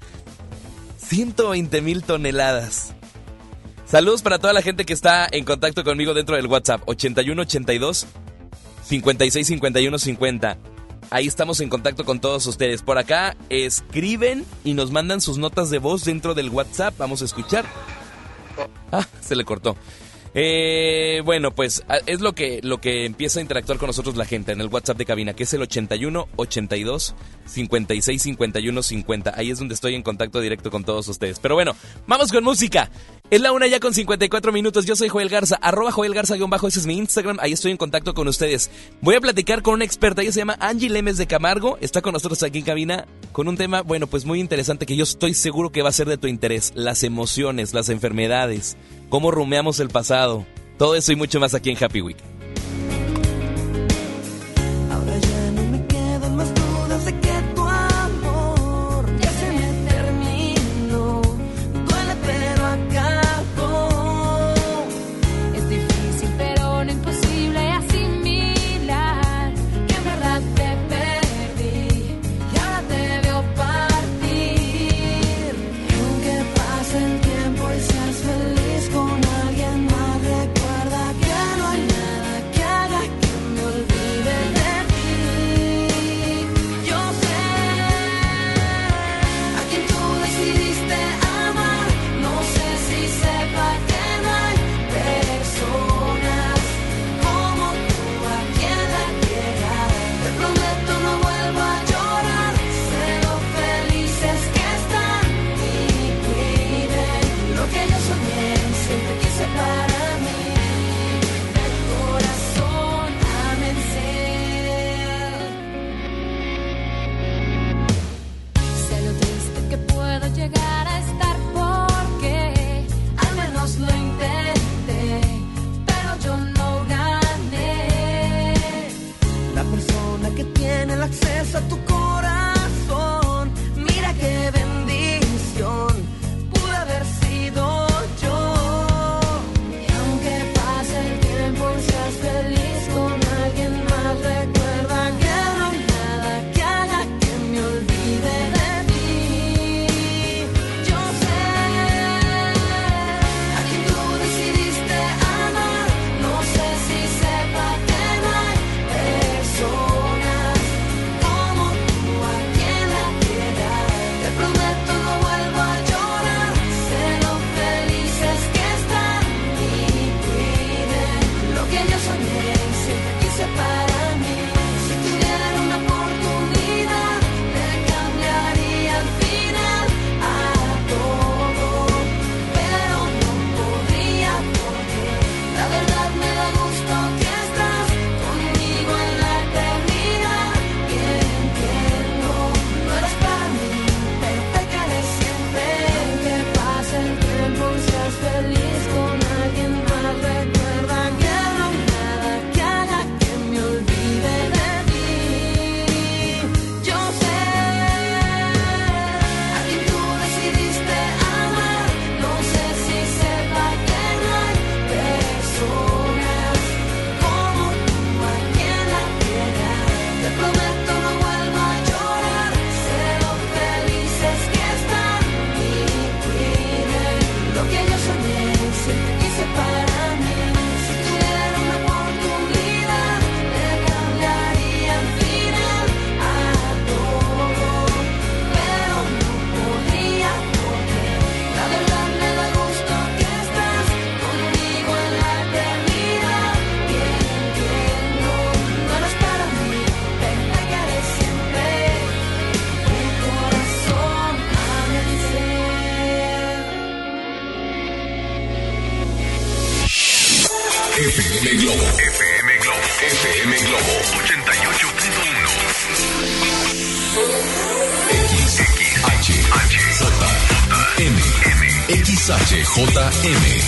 120 mil toneladas. Saludos para toda la gente que está en contacto conmigo dentro del WhatsApp. 8182 56 51 50. Ahí estamos en contacto con todos ustedes. Por acá escriben y nos mandan sus notas de voz dentro del WhatsApp. Vamos a escuchar. Ah, se le cortó. Eh, bueno, pues es lo que, lo que empieza a interactuar con nosotros la gente en el WhatsApp de cabina, que es el 81 82 56 51 50. Ahí es donde estoy en contacto directo con todos ustedes. Pero bueno, vamos con música. Es la una ya con 54 minutos. Yo soy Joel Garza, arroba Joel Garza guion bajo, ese es mi Instagram. Ahí estoy en contacto con ustedes. Voy a platicar con una experta, ella se llama Angie Lemes de Camargo. Está con nosotros aquí en cabina con un tema, bueno, pues muy interesante que yo estoy seguro que va a ser de tu interés. Las emociones, las enfermedades, cómo rumeamos el pasado. Todo eso y mucho más aquí en Happy Week.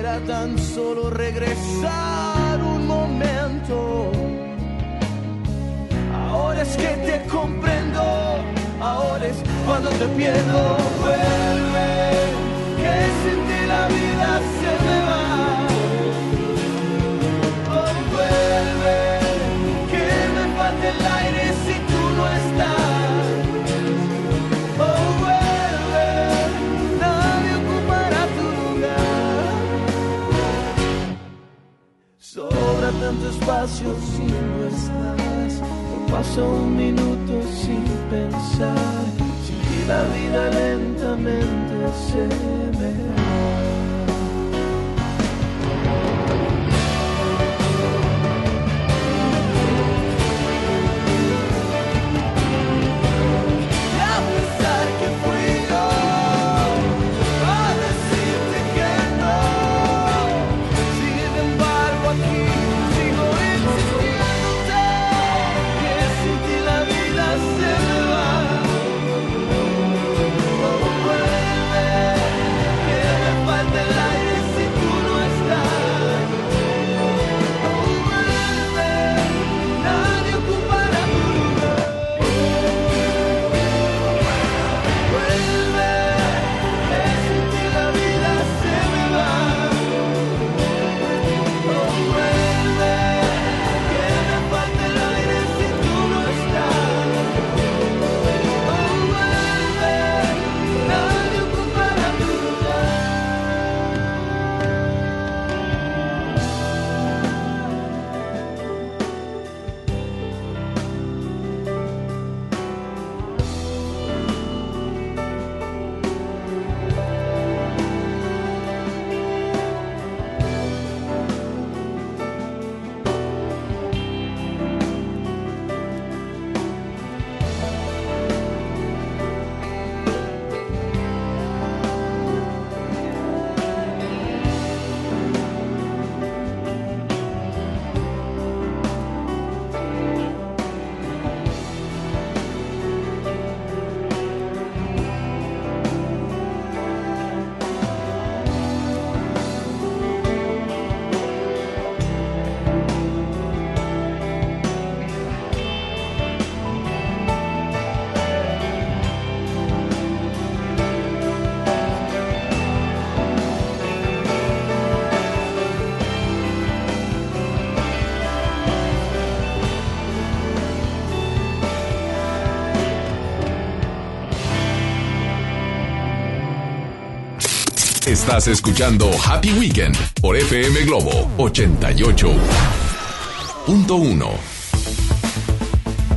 Pudiera tan solo regresar un momento. Ahora es que te comprendo, ahora es cuando te pierdo. Vuelve, que sin ti la vida espacio si no estás. No un minuto sin pensar. Ti la vida lentamente se me va. Estás escuchando Happy Weekend por FM Globo 88.1.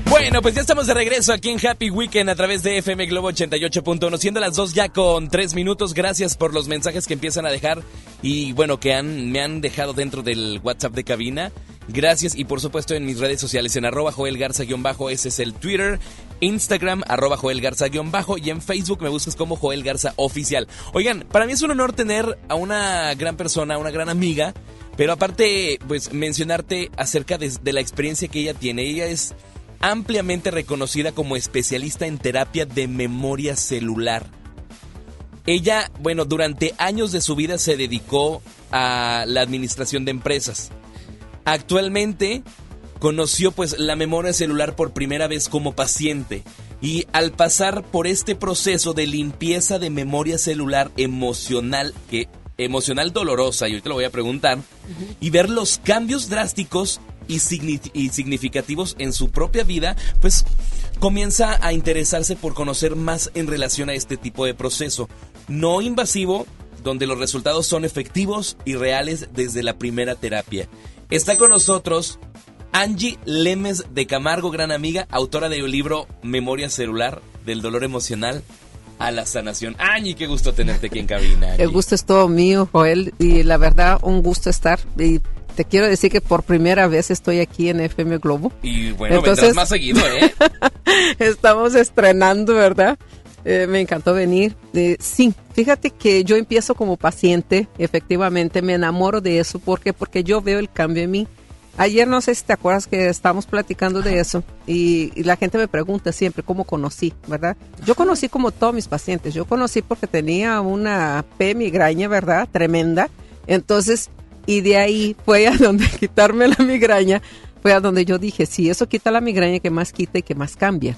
Bueno, pues ya estamos de regreso aquí en Happy Weekend a través de FM Globo 88.1, siendo las dos ya con tres minutos. Gracias por los mensajes que empiezan a dejar y bueno, que han, me han dejado dentro del WhatsApp de cabina. Gracias y por supuesto en mis redes sociales en arroba Joel Garza-bajo, ese es el Twitter, Instagram arroba Joel Garza-bajo y en Facebook me buscas como Joel Garza Oficial. Oigan, para mí es un honor tener a una gran persona, una gran amiga, pero aparte pues mencionarte acerca de, de la experiencia que ella tiene. Ella es ampliamente reconocida como especialista en terapia de memoria celular. Ella, bueno, durante años de su vida se dedicó a la administración de empresas. Actualmente conoció pues la memoria celular por primera vez como paciente y al pasar por este proceso de limpieza de memoria celular emocional que emocional dolorosa, y ahorita lo voy a preguntar, y ver los cambios drásticos y, signi- y significativos en su propia vida, pues comienza a interesarse por conocer más en relación a este tipo de proceso. No invasivo, donde los resultados son efectivos y reales desde la primera terapia. Está con nosotros Angie Lemes de Camargo, gran amiga, autora del libro Memoria Celular, del dolor emocional a la sanación. Angie, qué gusto tenerte aquí en cabina. Angie. El gusto es todo mío, Joel, y la verdad, un gusto estar. Y te quiero decir que por primera vez estoy aquí en FM Globo. Y bueno, Entonces- más seguido, ¿eh? Estamos estrenando, ¿verdad? Eh, me encantó venir. Eh, sí, fíjate que yo empiezo como paciente, efectivamente, me enamoro de eso. ¿Por qué? Porque yo veo el cambio en mí. Ayer no sé si te acuerdas que estábamos platicando de eso y, y la gente me pregunta siempre cómo conocí, ¿verdad? Yo conocí como todos mis pacientes, yo conocí porque tenía una P migraña, ¿verdad? Tremenda. Entonces, y de ahí fue a donde quitarme la migraña, fue a donde yo dije, si eso quita la migraña, que más quita y que más cambia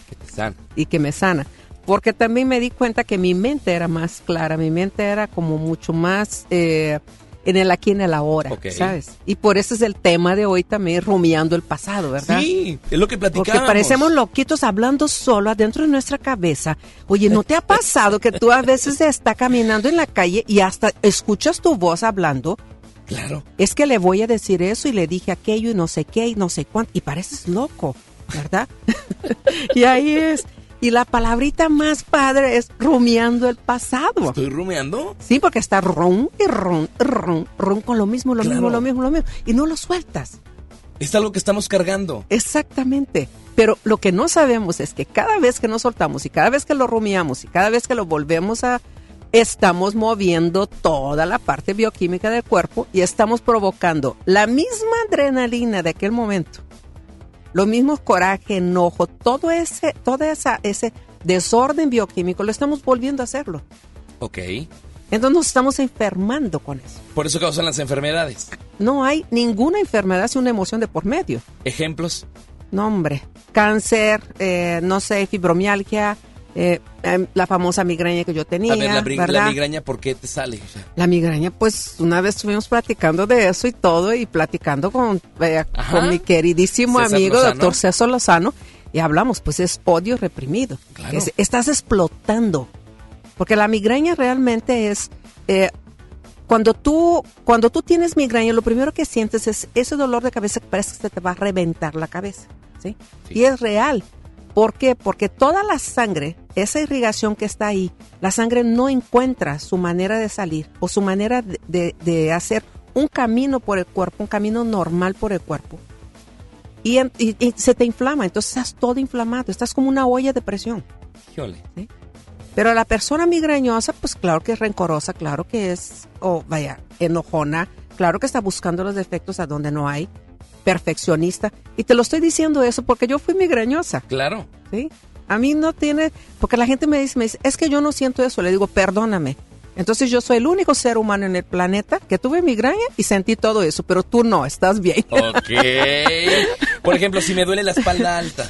y que me sana. Porque también me di cuenta que mi mente era más clara, mi mente era como mucho más eh, en el aquí, en el ahora, Ok. ¿sabes? Y por eso es el tema de hoy también, rumiando el pasado, ¿verdad? Sí, es lo que Porque platicábamos. parecemos loquitos hablando solo adentro de nuestra cabeza. Oye, ¿no te ha pasado que tú a veces estás caminando en la calle y hasta escuchas tu voz hablando? Claro. Es que le voy a decir eso y le dije aquello y no sé qué y no sé cuánto. Y pareces loco, ¿verdad? y ahí es. Y la palabrita más padre es rumiando el pasado. ¿Estoy rumeando? Sí, porque está ron y ron, ron, ron con lo mismo, lo Claro. mismo, lo mismo, lo mismo. Y no lo sueltas. Es algo que estamos cargando. Exactamente. Pero lo que no sabemos es que cada vez que nos soltamos y cada vez que lo rumiamos y cada vez que lo volvemos a... Estamos moviendo toda la parte bioquímica del cuerpo y estamos provocando la misma adrenalina de aquel momento. Lo mismo coraje, enojo, todo ese, toda esa, ese desorden bioquímico lo estamos volviendo a hacerlo. Ok. Entonces nos estamos enfermando con eso. Por eso causan las enfermedades. No hay ninguna enfermedad sin una emoción de por medio. Ejemplos. No, hombre. Cáncer, eh, no sé, fibromialgia, eh, em, la famosa migraña que yo tenía. a ver, la, migraña, ¿por qué te sale? O sea, La migraña, pues una vez estuvimos platicando de eso y todo, y platicando con, eh, con mi queridísimo César amigo, Lozano. doctor César Lozano, y hablamos, pues es odio reprimido. Claro. Es- estás explotando. Porque la migraña realmente es. eh, cuando tú, cuando tú tienes migraña, lo primero que sientes es ese dolor de cabeza que parece que se te va a reventar la cabeza. ¿sí? Y es real. ¿Por qué? Porque toda la sangre, esa irrigación que está ahí, la sangre no encuentra su manera de salir o su manera de, de- de hacer un camino por el cuerpo, un camino normal por el cuerpo. Y, en- y- y se te inflama, entonces estás todo inflamado, estás como una olla de presión. Pero la persona migrañosa, pues claro que es rencorosa, claro que es, o vaya, enojona, claro que está buscando los defectos a donde no hay, perfeccionista. Y te lo estoy diciendo eso porque yo fui migrañosa, Claro. ¿sí? A mí no tiene, porque la gente me dice, me dice, es que yo no siento eso. Le digo, perdóname. Entonces yo soy el único ser humano en el planeta que tuve migraña y sentí todo eso, pero tú no, estás bien. Ok. Por ejemplo, si me duele la espalda alta.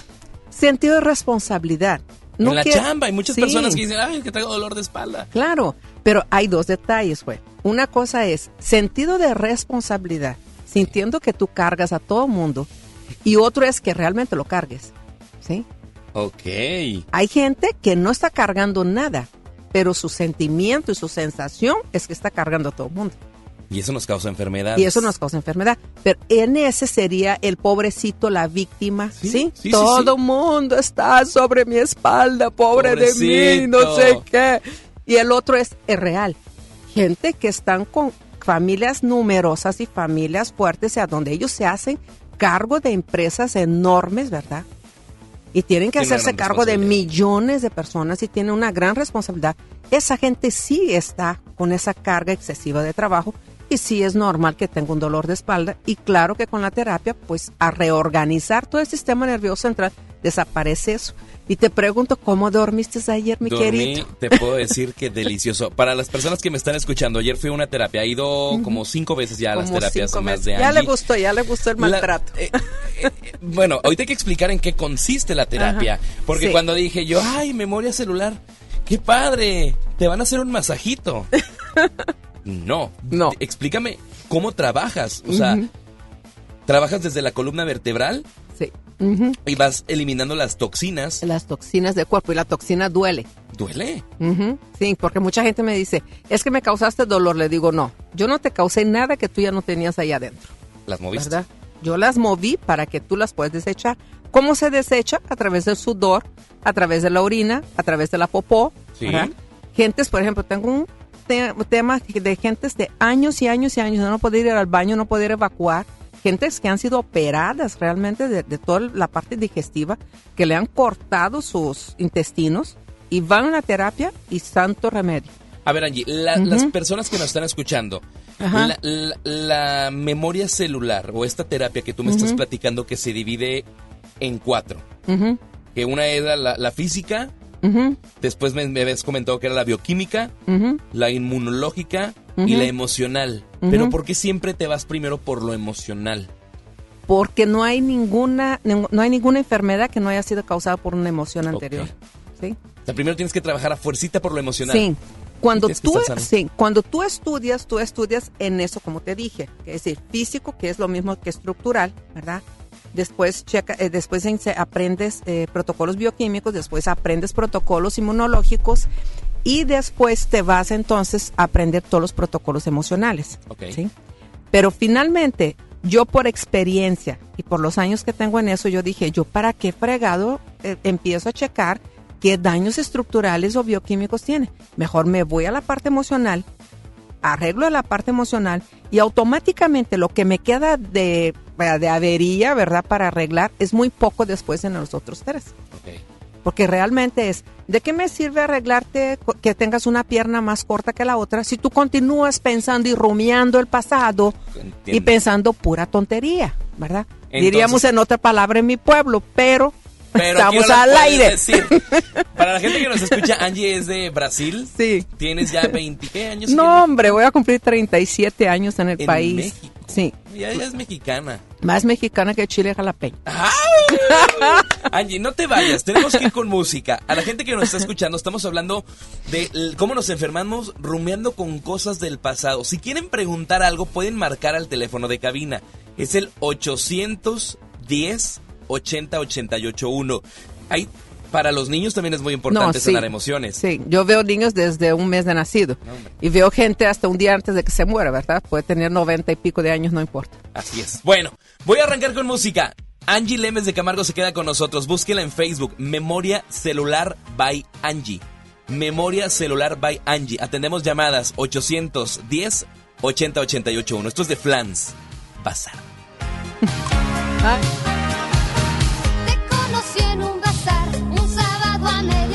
Sentido de responsabilidad. No en la que- chamba hay muchas Sí. personas que dicen, ay, que traigo dolor de espalda. Claro, pero hay dos detalles, güey. Una cosa es sentido de responsabilidad, sintiendo que tú cargas a todo mundo, y otro es que realmente lo cargues, ¿sí? Ok. Hay gente que no está cargando nada, pero su sentimiento y su sensación es que está cargando a todo mundo. Y eso nos causa enfermedad. Y eso nos causa enfermedad. Pero en ese sería el pobrecito, la víctima, ¿sí? sí, sí, Todo mundo está sobre mi espalda, pobre de mí, no sé qué. Y el otro es el real. Gente que están con familias numerosas y familias fuertes, a donde ellos se hacen cargo de empresas enormes, ¿verdad? Y tienen que hacerse cargo de millones de personas y tienen una gran responsabilidad. Esa gente sí está con esa carga excesiva de trabajo y sí es normal que tenga un dolor de espalda y claro que con la terapia, pues a reorganizar todo el sistema nervioso central, desaparece eso. Y te pregunto, ¿cómo dormiste ayer, mi Dormí, querido? te puedo decir que delicioso. Para las personas que me están escuchando, ayer fui a una terapia. He ido como cinco veces ya a las terapias cinco más meses. de Ya le Angie. gustó, ya le gustó el La- maltrato. Bueno, ahorita hay que explicar en qué consiste la terapia. Ajá. Porque Sí. cuando dije yo, ay, memoria celular, qué padre, te van a hacer un masajito. no. No. Explícame cómo trabajas. O sea, trabajas desde la columna vertebral Sí. Ujú. y vas eliminando las toxinas. Las toxinas del cuerpo y la toxina duele. ¿Duele? Sí, porque mucha gente me dice, es que me causaste dolor. Le digo, no, yo no te causé nada que tú ya no tenías ahí adentro, ¿Las moviste? ¿verdad? Yo las moví para que tú las puedas desechar. ¿Cómo se desecha? A través del sudor, a través de la orina, a través de la popó. Sí. ¿verdad? Gentes, por ejemplo, tengo un te- tema de gentes de años y años y años no poder ir al baño, no poder evacuar. Gentes que han sido operadas realmente de, de toda la parte digestiva, que le han cortado sus intestinos y van a la terapia y santo remedio. A ver, Angie, la- las personas que nos están escuchando, la, la- la memoria celular o esta terapia que tú me estás platicando que se divide en cuatro, que una era la, física, después me, me habías comentado que era la bioquímica, la inmunológica y la emocional. Pero ¿por qué siempre te vas primero por lo emocional? Porque no hay ninguna, no hay ninguna enfermedad que no haya sido causada por una emoción anterior. ¿sí? O sea, primero tienes que trabajar a fuercita por lo emocional. Sí. Cuando tú, sí, cuando tú estudias, tú estudias en eso, como te dije, que es decir, físico, que es lo mismo que estructural, ¿verdad? Después, checa, eh, después aprendes eh, protocolos bioquímicos, después aprendes protocolos inmunológicos y después te vas entonces a aprender todos los protocolos emocionales. ¿sí? Pero finalmente, yo por experiencia y por los años que tengo en eso, yo dije, yo para qué fregado eh, empiezo a checar qué daños estructurales o bioquímicos tiene. Mejor me voy a la parte emocional, arreglo la parte emocional y automáticamente lo que me queda de, de avería, ¿verdad? Para arreglar es muy poco después en los otros tres. Porque realmente es, ¿de qué me sirve arreglarte que tengas una pierna más corta que la otra si tú continúas pensando y rumiando el pasado y pensando pura tontería, ¿verdad? Entonces- Diríamos en otra palabra en mi pueblo, pero, Pero estamos al aire. decir. Para la gente que nos escucha, Angie es de Brasil. Sí. Tienes ya 20 ¿qué años. No, hombre, voy a cumplir 37 años en el En país. México. Sí, Ya, ya es mexicana. más mexicana que chile jalapeño. Angie, no te vayas, tenemos que ir con música. A la gente que nos está escuchando, estamos hablando de cómo nos enfermamos rumiando con cosas del pasado. Si quieren preguntar algo, pueden marcar al teléfono de cabina. Es el 810 80 881. Ahí, para los niños también es muy importante sí. sanar emociones. Sí, yo veo niños desde un mes de nacido y veo gente hasta un día antes de que se muera, ¿verdad? Puede tener 90 y pico de años, no importa. Así es. Bueno, voy a arrancar con música. Angie Lemes de Camargo se queda con nosotros. Búsquela en Facebook. Memoria Celular by Angie. Memoria Celular by Angie. Atendemos llamadas 810 80 881. Esto es de Flans. Bazar. sábado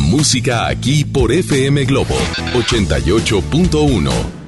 música aquí por FM Globo 88.1.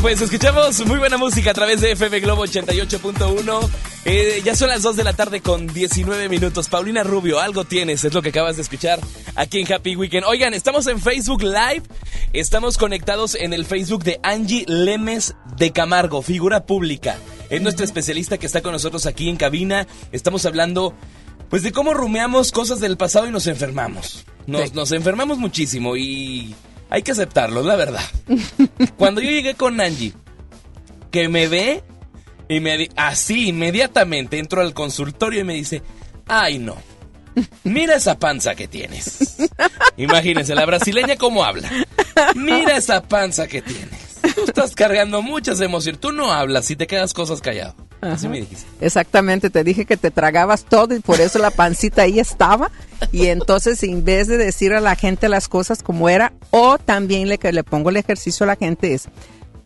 Bueno, pues escuchamos muy buena música a través de FM Globo 88.1. Eh, ya son las 2 de la tarde con 19 minutos. Paulina Rubio, algo tienes, es lo que acabas de escuchar aquí en Happy Weekend. Oigan, estamos en Facebook Live. Estamos conectados en el Facebook de Angie Lemes de Camargo, figura pública. Es nuestra especialista que está con nosotros aquí en cabina. Estamos hablando, pues, de cómo rumeamos cosas del pasado y nos enfermamos. Nos, nos enfermamos muchísimo y hay que aceptarlo, la verdad. Cuando yo llegué con Angie, que me ve y me así inmediatamente entro al consultorio y me dice, ay no, mira esa panza que tienes. Imagínense, la brasileña cómo habla. Mira esa panza que tienes. Tú estás cargando muchas emociones. Tú no hablas y te quedas cosas callado. Así me dijiste. Exactamente, te dije que te tragabas todo y por eso la pancita ahí estaba. Y entonces, en vez de decir a la gente las cosas como era, o también le, que le pongo el ejercicio a la gente es,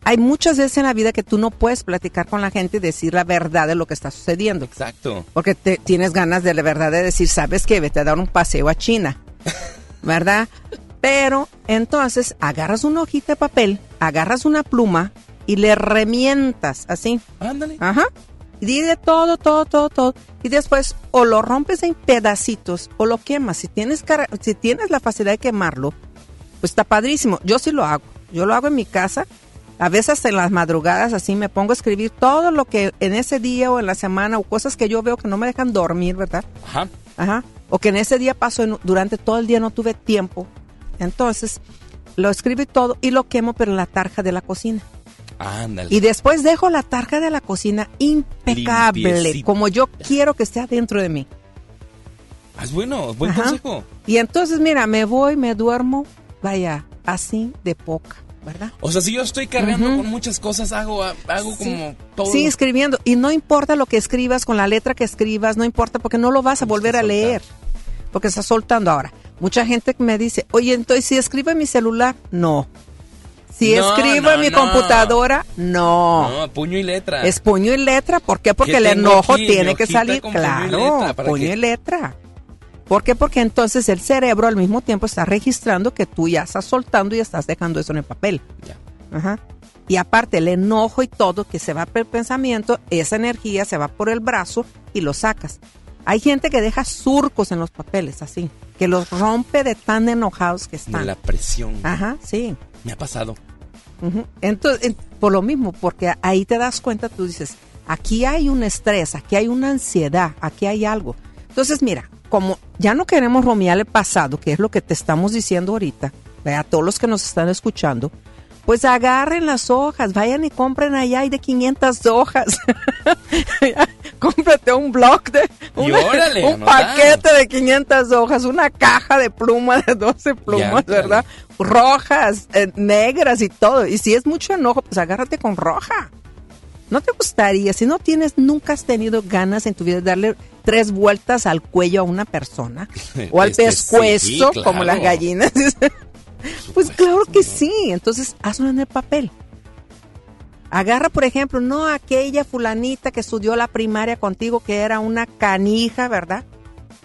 hay muchas veces en la vida que tú no puedes platicar con la gente y decir la verdad de lo que está sucediendo. Exacto. Porque te, tienes ganas de la verdad de decir, sabes que vete a dar un paseo a China, ¿verdad? Pero entonces agarras una hojita de papel, agarras una pluma y le remientas así. Ándale. Ajá. Y dile todo, todo, todo, todo. Y después o lo rompes en pedacitos o lo quemas. Si tienes, cara- si tienes la facilidad de quemarlo, pues está padrísimo. Yo sí lo hago. Yo lo hago en mi casa. A veces en las madrugadas así me pongo a escribir todo lo que en ese día o en la semana o cosas que yo veo que no me dejan dormir, ¿verdad? Ajá. Ajá. O que en ese día pasó, durante todo el día no tuve tiempo. Entonces, lo escribo y todo y lo quemo, pero en la tarja de la cocina. Ándale. Y después dejo la tarja de la cocina impecable, Limpiecita. como yo quiero que esté dentro de mí. Ah, Es bueno, buen Ajá. consejo. Y entonces, mira, me voy, me duermo, vaya, así de poca. ¿verdad? O sea, si yo estoy cargando Ujú. con muchas cosas, hago, hago como todo. Sí, escribiendo. Y no importa lo que escribas, con la letra que escribas, no importa, porque no lo vas a volver a leer. Porque estás soltando ahora. Mucha gente me dice, oye, entonces, si escribo en mi celular, no. Si No, escribo no, en mi no. computadora, no. No, puño y letra. Es puño y letra. ¿Por qué? Porque ¿Qué el enojo aquí? tiene que salir. con puño y Claro, letra, ¿para puño y letra. ¿Por qué? Porque entonces el cerebro al mismo tiempo está registrando que tú ya estás soltando y estás dejando eso en el papel. Ajá. Y aparte el enojo y todo que se va por el pensamiento, esa energía se va por el brazo y lo sacas. Hay gente que deja surcos en los papeles así, que los rompe de tan enojados que De están. la presión. Ajá, sí. Me ha pasado. Entonces, en- por lo mismo, porque ahí te das cuenta, tú dices, aquí hay un estrés, aquí hay una ansiedad, aquí hay algo. Entonces, mira, como ya no queremos romear el pasado, que es lo que te estamos diciendo ahorita, a todos los que nos están escuchando, pues agarren las hojas, vayan y compren allá, hay de 500 hojas. Cómprate un blog de órale, un paquete de 500 hojas, una caja de plumas de 12 plumas. ¿verdad? Rojas, eh, negras y todo. Y si es mucho enojo, pues agárrate con roja. ¿No te gustaría, si no tienes, nunca has tenido ganas en tu vida de darle tres vueltas al cuello a una persona? O al Este, pescuezo, sí, claro. como las gallinas. pues claro que sí. Entonces, hazlo en el papel. Agarra, por ejemplo, no aquella fulanita que estudió la primaria contigo, que era una canija, ¿verdad?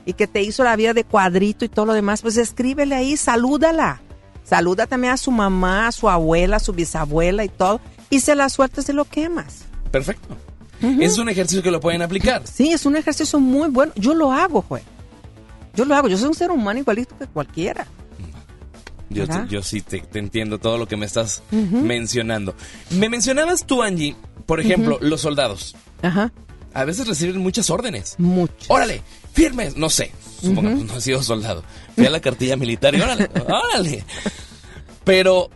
Y que te hizo la vida de cuadrito y todo lo demás. Pues escríbele ahí, salúdala. Saluda también a su mamá, a su abuela, a su bisabuela y todo. Y se la sueltas y lo quemas. Perfecto. Es un ejercicio que lo pueden aplicar. Sí, es un ejercicio muy bueno. Yo lo hago, güey. Yo lo hago. Yo soy un ser humano igualito que cualquiera. Yo, ¿Verdad? yo sí te, te entiendo todo lo que me estás mencionando. Me mencionabas tú, Angie, por ejemplo, los soldados. Ajá. A veces reciben muchas órdenes. Muchas. Órale, firmes. No sé, supongamos, no he sido soldado. Fui a la cartilla militar y órale, órale. Pero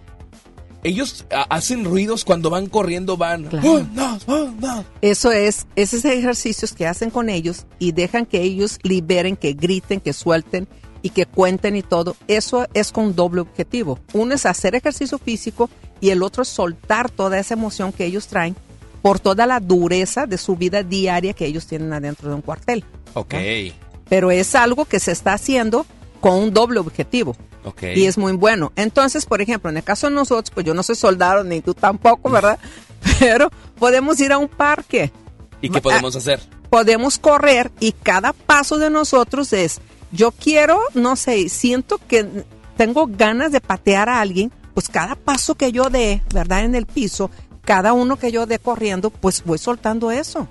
ellos hacen ruidos cuando van corriendo, van. Claro. "Un, dos, un, dos". Eso es, esos ejercicios que hacen con ellos y dejan que ellos liberen, que griten, que suelten y que cuenten y todo. Eso es con doble objetivo. Uno es hacer ejercicio físico y el otro es soltar toda esa emoción que ellos traen por toda la dureza de su vida diaria que ellos tienen adentro de un cuartel. Ok, Pero es algo que se está haciendo con un doble objetivo. ok. Y es muy bueno. Entonces, por ejemplo, en el caso de nosotros, pues yo no soy soldado ni tú tampoco, ¿verdad? Pero podemos ir a un parque, ¿Y qué podemos hacer? podemos correr y cada paso de nosotros es, yo quiero, no sé, siento que tengo ganas de patear a alguien, pues cada paso que yo dé, ¿verdad? En el piso, cada uno que yo dé corriendo, pues voy soltando eso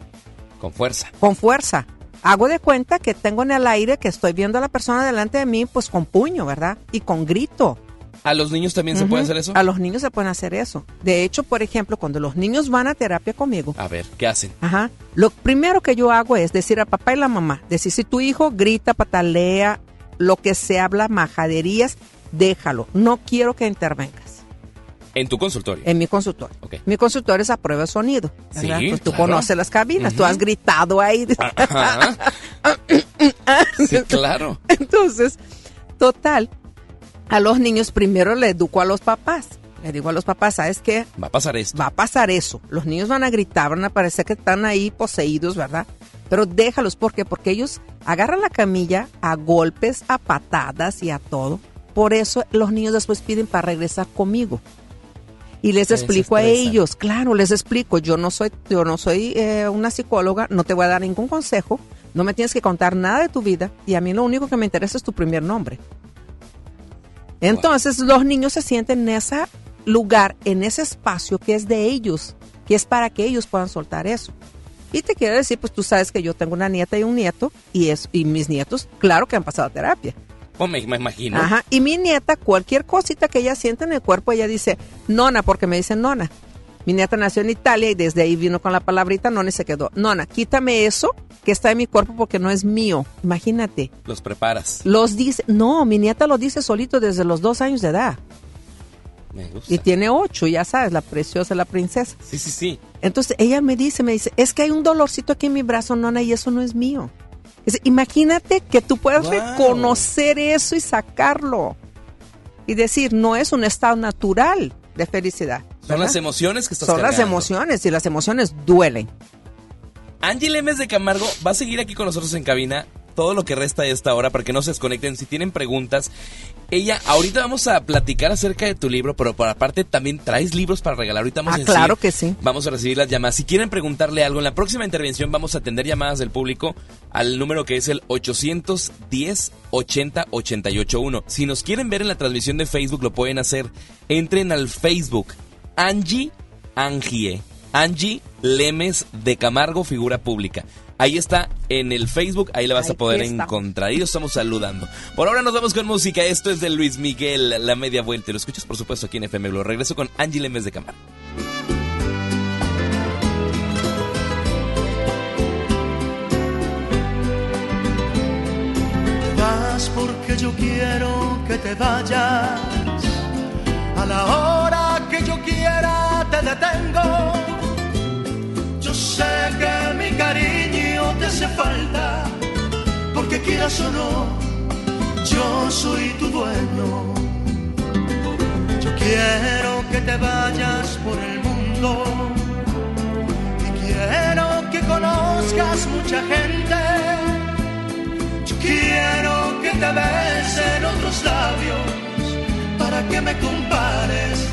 Con fuerza. con fuerza. Hago de cuenta que tengo en el aire que estoy viendo a la persona delante de mí, pues con puño, ¿verdad? Y con grito. ¿A los niños también se puede hacer eso? A los niños se pueden hacer eso. De hecho, por ejemplo, cuando los niños van a terapia conmigo, A ver, ¿qué hacen? ajá, lo primero que yo hago es decir al papá y la mamá, decir si tu hijo grita, patalea, lo que se habla, majaderías, déjalo. No quiero que intervengas En tu consultorio. en mi consultorio. Ok. Mi consultorio es a prueba de sonido. Sí, Pues tú claro. conoces las cabinas, tú has gritado ahí. Ajá. Sí, claro. Entonces, total, a los niños primero le educo a los papás. Le digo a los papás, ¿sabes qué? Va a pasar esto. Va a pasar eso. Los niños van a gritar, van a parecer que están ahí poseídos, ¿verdad? Pero déjalos, ¿por qué? Porque ellos agarran la camilla a golpes, a patadas y a todo. Por eso los niños después piden para regresar conmigo. Y les explico a ellos, claro, les explico, yo no soy, yo no soy eh, una psicóloga, no te voy a dar ningún consejo, no me tienes que contar nada de tu vida y a mí lo único que me interesa es tu primer nombre. Entonces los niños se sienten en ese lugar, en ese espacio que es de ellos, que es para que ellos puedan soltar eso. Y te quiero decir, pues tú sabes que yo tengo una nieta y un nieto y es y mis nietos, claro que han pasado terapia. Oh, me, me imagino. Ajá. Y mi nieta, cualquier cosita que ella siente en el cuerpo, ella dice nona, porque me dicen nona. Mi nieta nació en Italia y desde ahí vino con la palabrita nona y se quedó. Nona, quítame eso que está en mi cuerpo porque no es mío. Imagínate. Los preparas. Los dice, no, mi nieta lo dice solito desde los dos años de edad. Me gusta. Y tiene ocho, ya sabes, la preciosa, la princesa. Sí, sí, sí. Entonces ella me dice, me dice, es que hay un dolorcito aquí en mi brazo, nona, y eso no es mío. Es- imagínate que tú puedas Wow. reconocer eso y sacarlo. Y decir, no es un estado natural. de felicidad. Son las emociones que estás Son las emociones y las emociones duelen. Angie Lemes de Camargo va a seguir aquí con nosotros en cabina todo lo que resta de esta hora para que no se desconecten. Si tienen preguntas, ella, ahorita vamos a platicar acerca de tu libro, pero por aparte también traes libros para regalar. Ahorita vamos Ah, a claro que sí. Vamos a recibir las llamadas. Si quieren preguntarle algo, en la próxima intervención vamos a atender llamadas del público al número que es el 810 80 881. Si nos quieren ver en la transmisión de Facebook, lo pueden hacer. Entren al Facebook Angie Angie. Angie Lemes de Camargo, figura pública. Ahí está en el Facebook, ahí la vas a poder encontrar. Y lo estamos saludando. Por ahora nos vamos con música. Esto es de Luis Miguel, La Media Vuelta. Lo escuchas, por supuesto, aquí en FM Globo. Regreso con Angie Lemes de Camargo. vas porque yo quiero que te vayas. A la hora que yo quiera te detengo. Yo sé que mi cariño te hace falta, porque quieras o no, yo soy tu dueño. Yo quiero que te vayas por el mundo y quiero que conozcas mucha gente. Yo quiero que te besen otros labios para que me compares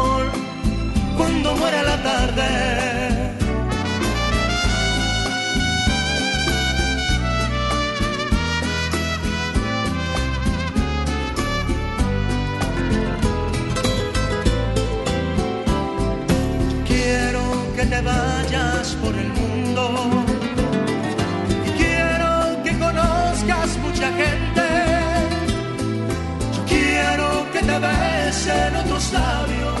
muera la tarde. Quiero que te vayas por el mundo y quiero que conozcas mucha gente. Quiero que te besen otros labios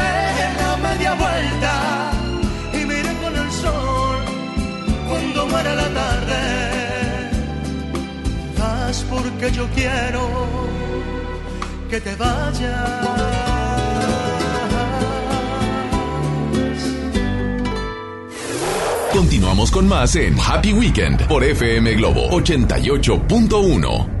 porque yo quiero que te vayas. Continuamos con más en Happy Weekend por FM Globo 88.1.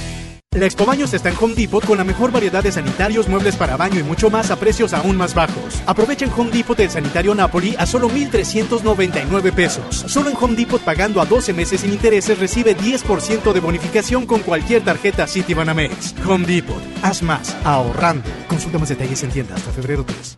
La Expo Baños está en Home Depot con la mejor variedad de sanitarios, muebles para baño y mucho más a precios aún más bajos. Aprovecha en Home Depot el sanitario Napoli a solo 1,399 pesos. Solo en Home Depot pagando a 12 meses sin intereses recibe 10% de bonificación con cualquier tarjeta Citibanamex. Home Depot, haz más, ahorrando. Consulta más detalles en tienda hasta febrero 3.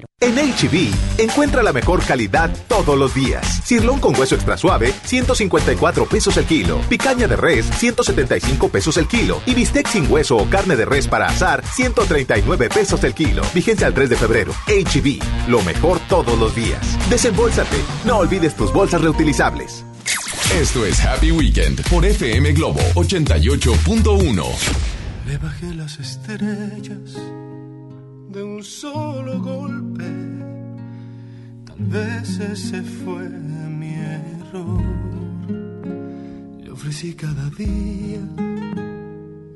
En HB, encuentra la mejor calidad todos los días. Cirlón con hueso extra suave, 154 pesos el kilo. Picaña de res, 175 pesos el kilo. Y bistec sin hueso o carne de res para asar, 139 pesos el kilo. Vigencia al 3 de febrero. HB, lo mejor todos los días. Desembolsate. No olvides tus bolsas reutilizables. Esto es Happy Weekend por FM Globo 88.1. Le bajé las estrellas de un solo golpe. Tal vez ese fue mi error. Le ofrecí cada día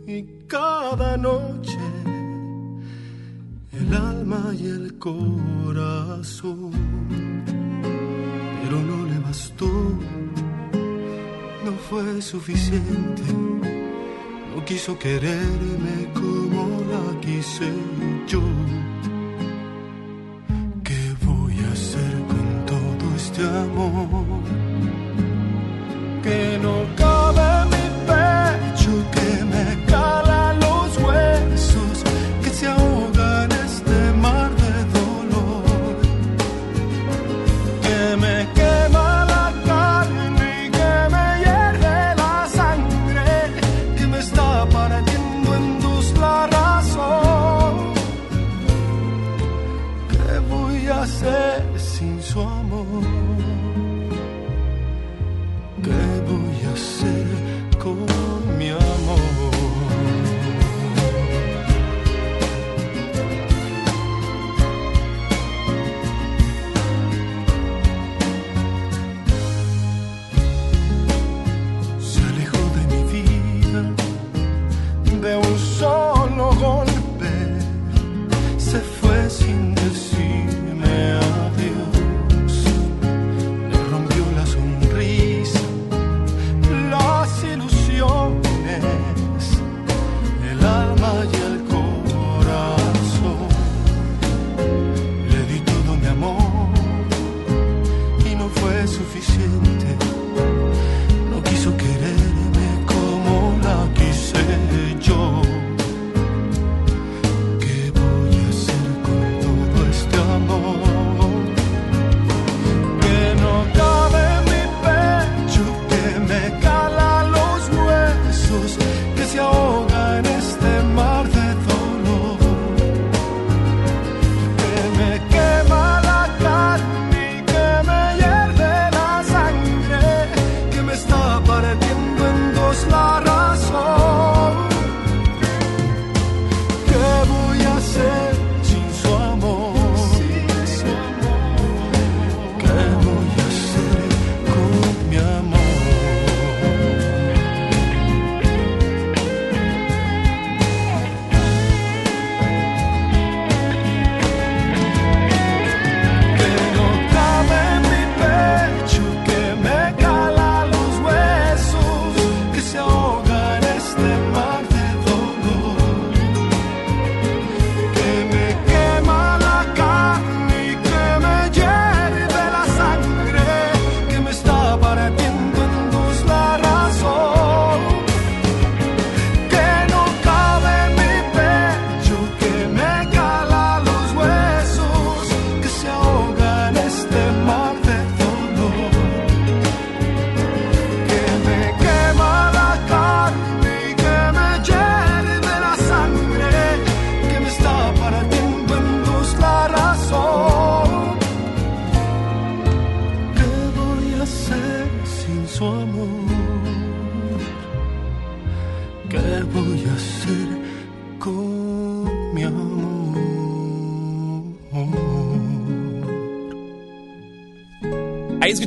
y cada noche el alma y el corazón. Pero no le bastó, no fue suficiente. No quiso quererme como la quise yo. ¿Qué voy a hacer con todo este amor? Que no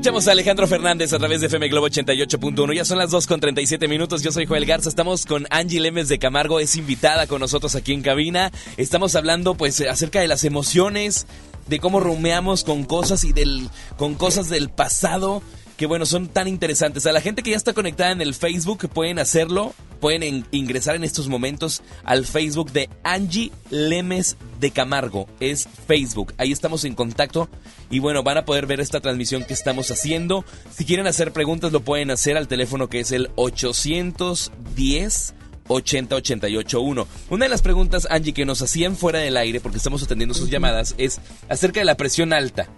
escuchamos a Alejandro Fernández a través de FM Globo 88.1. Ya son las 2 con 37 minutos. Yo soy Joel Garza. Estamos con Angie Lemes de Camargo. Es invitada con nosotros aquí en cabina. Estamos hablando pues acerca de las emociones de cómo rumeamos con cosas y del con cosas del pasado que bueno, son tan interesantes. A la gente que ya está conectada en el Facebook pueden hacerlo, pueden en- ingresar en estos momentos al Facebook de Angie Lemes de Camargo. Es Facebook, ahí estamos en contacto y bueno, van a poder ver esta transmisión que estamos haciendo. Si quieren hacer preguntas lo pueden hacer al teléfono que es el 810 80881. Una de las preguntas, Angie, que nos hacían fuera del aire, porque estamos atendiendo sus llamadas, es acerca de la presión alta,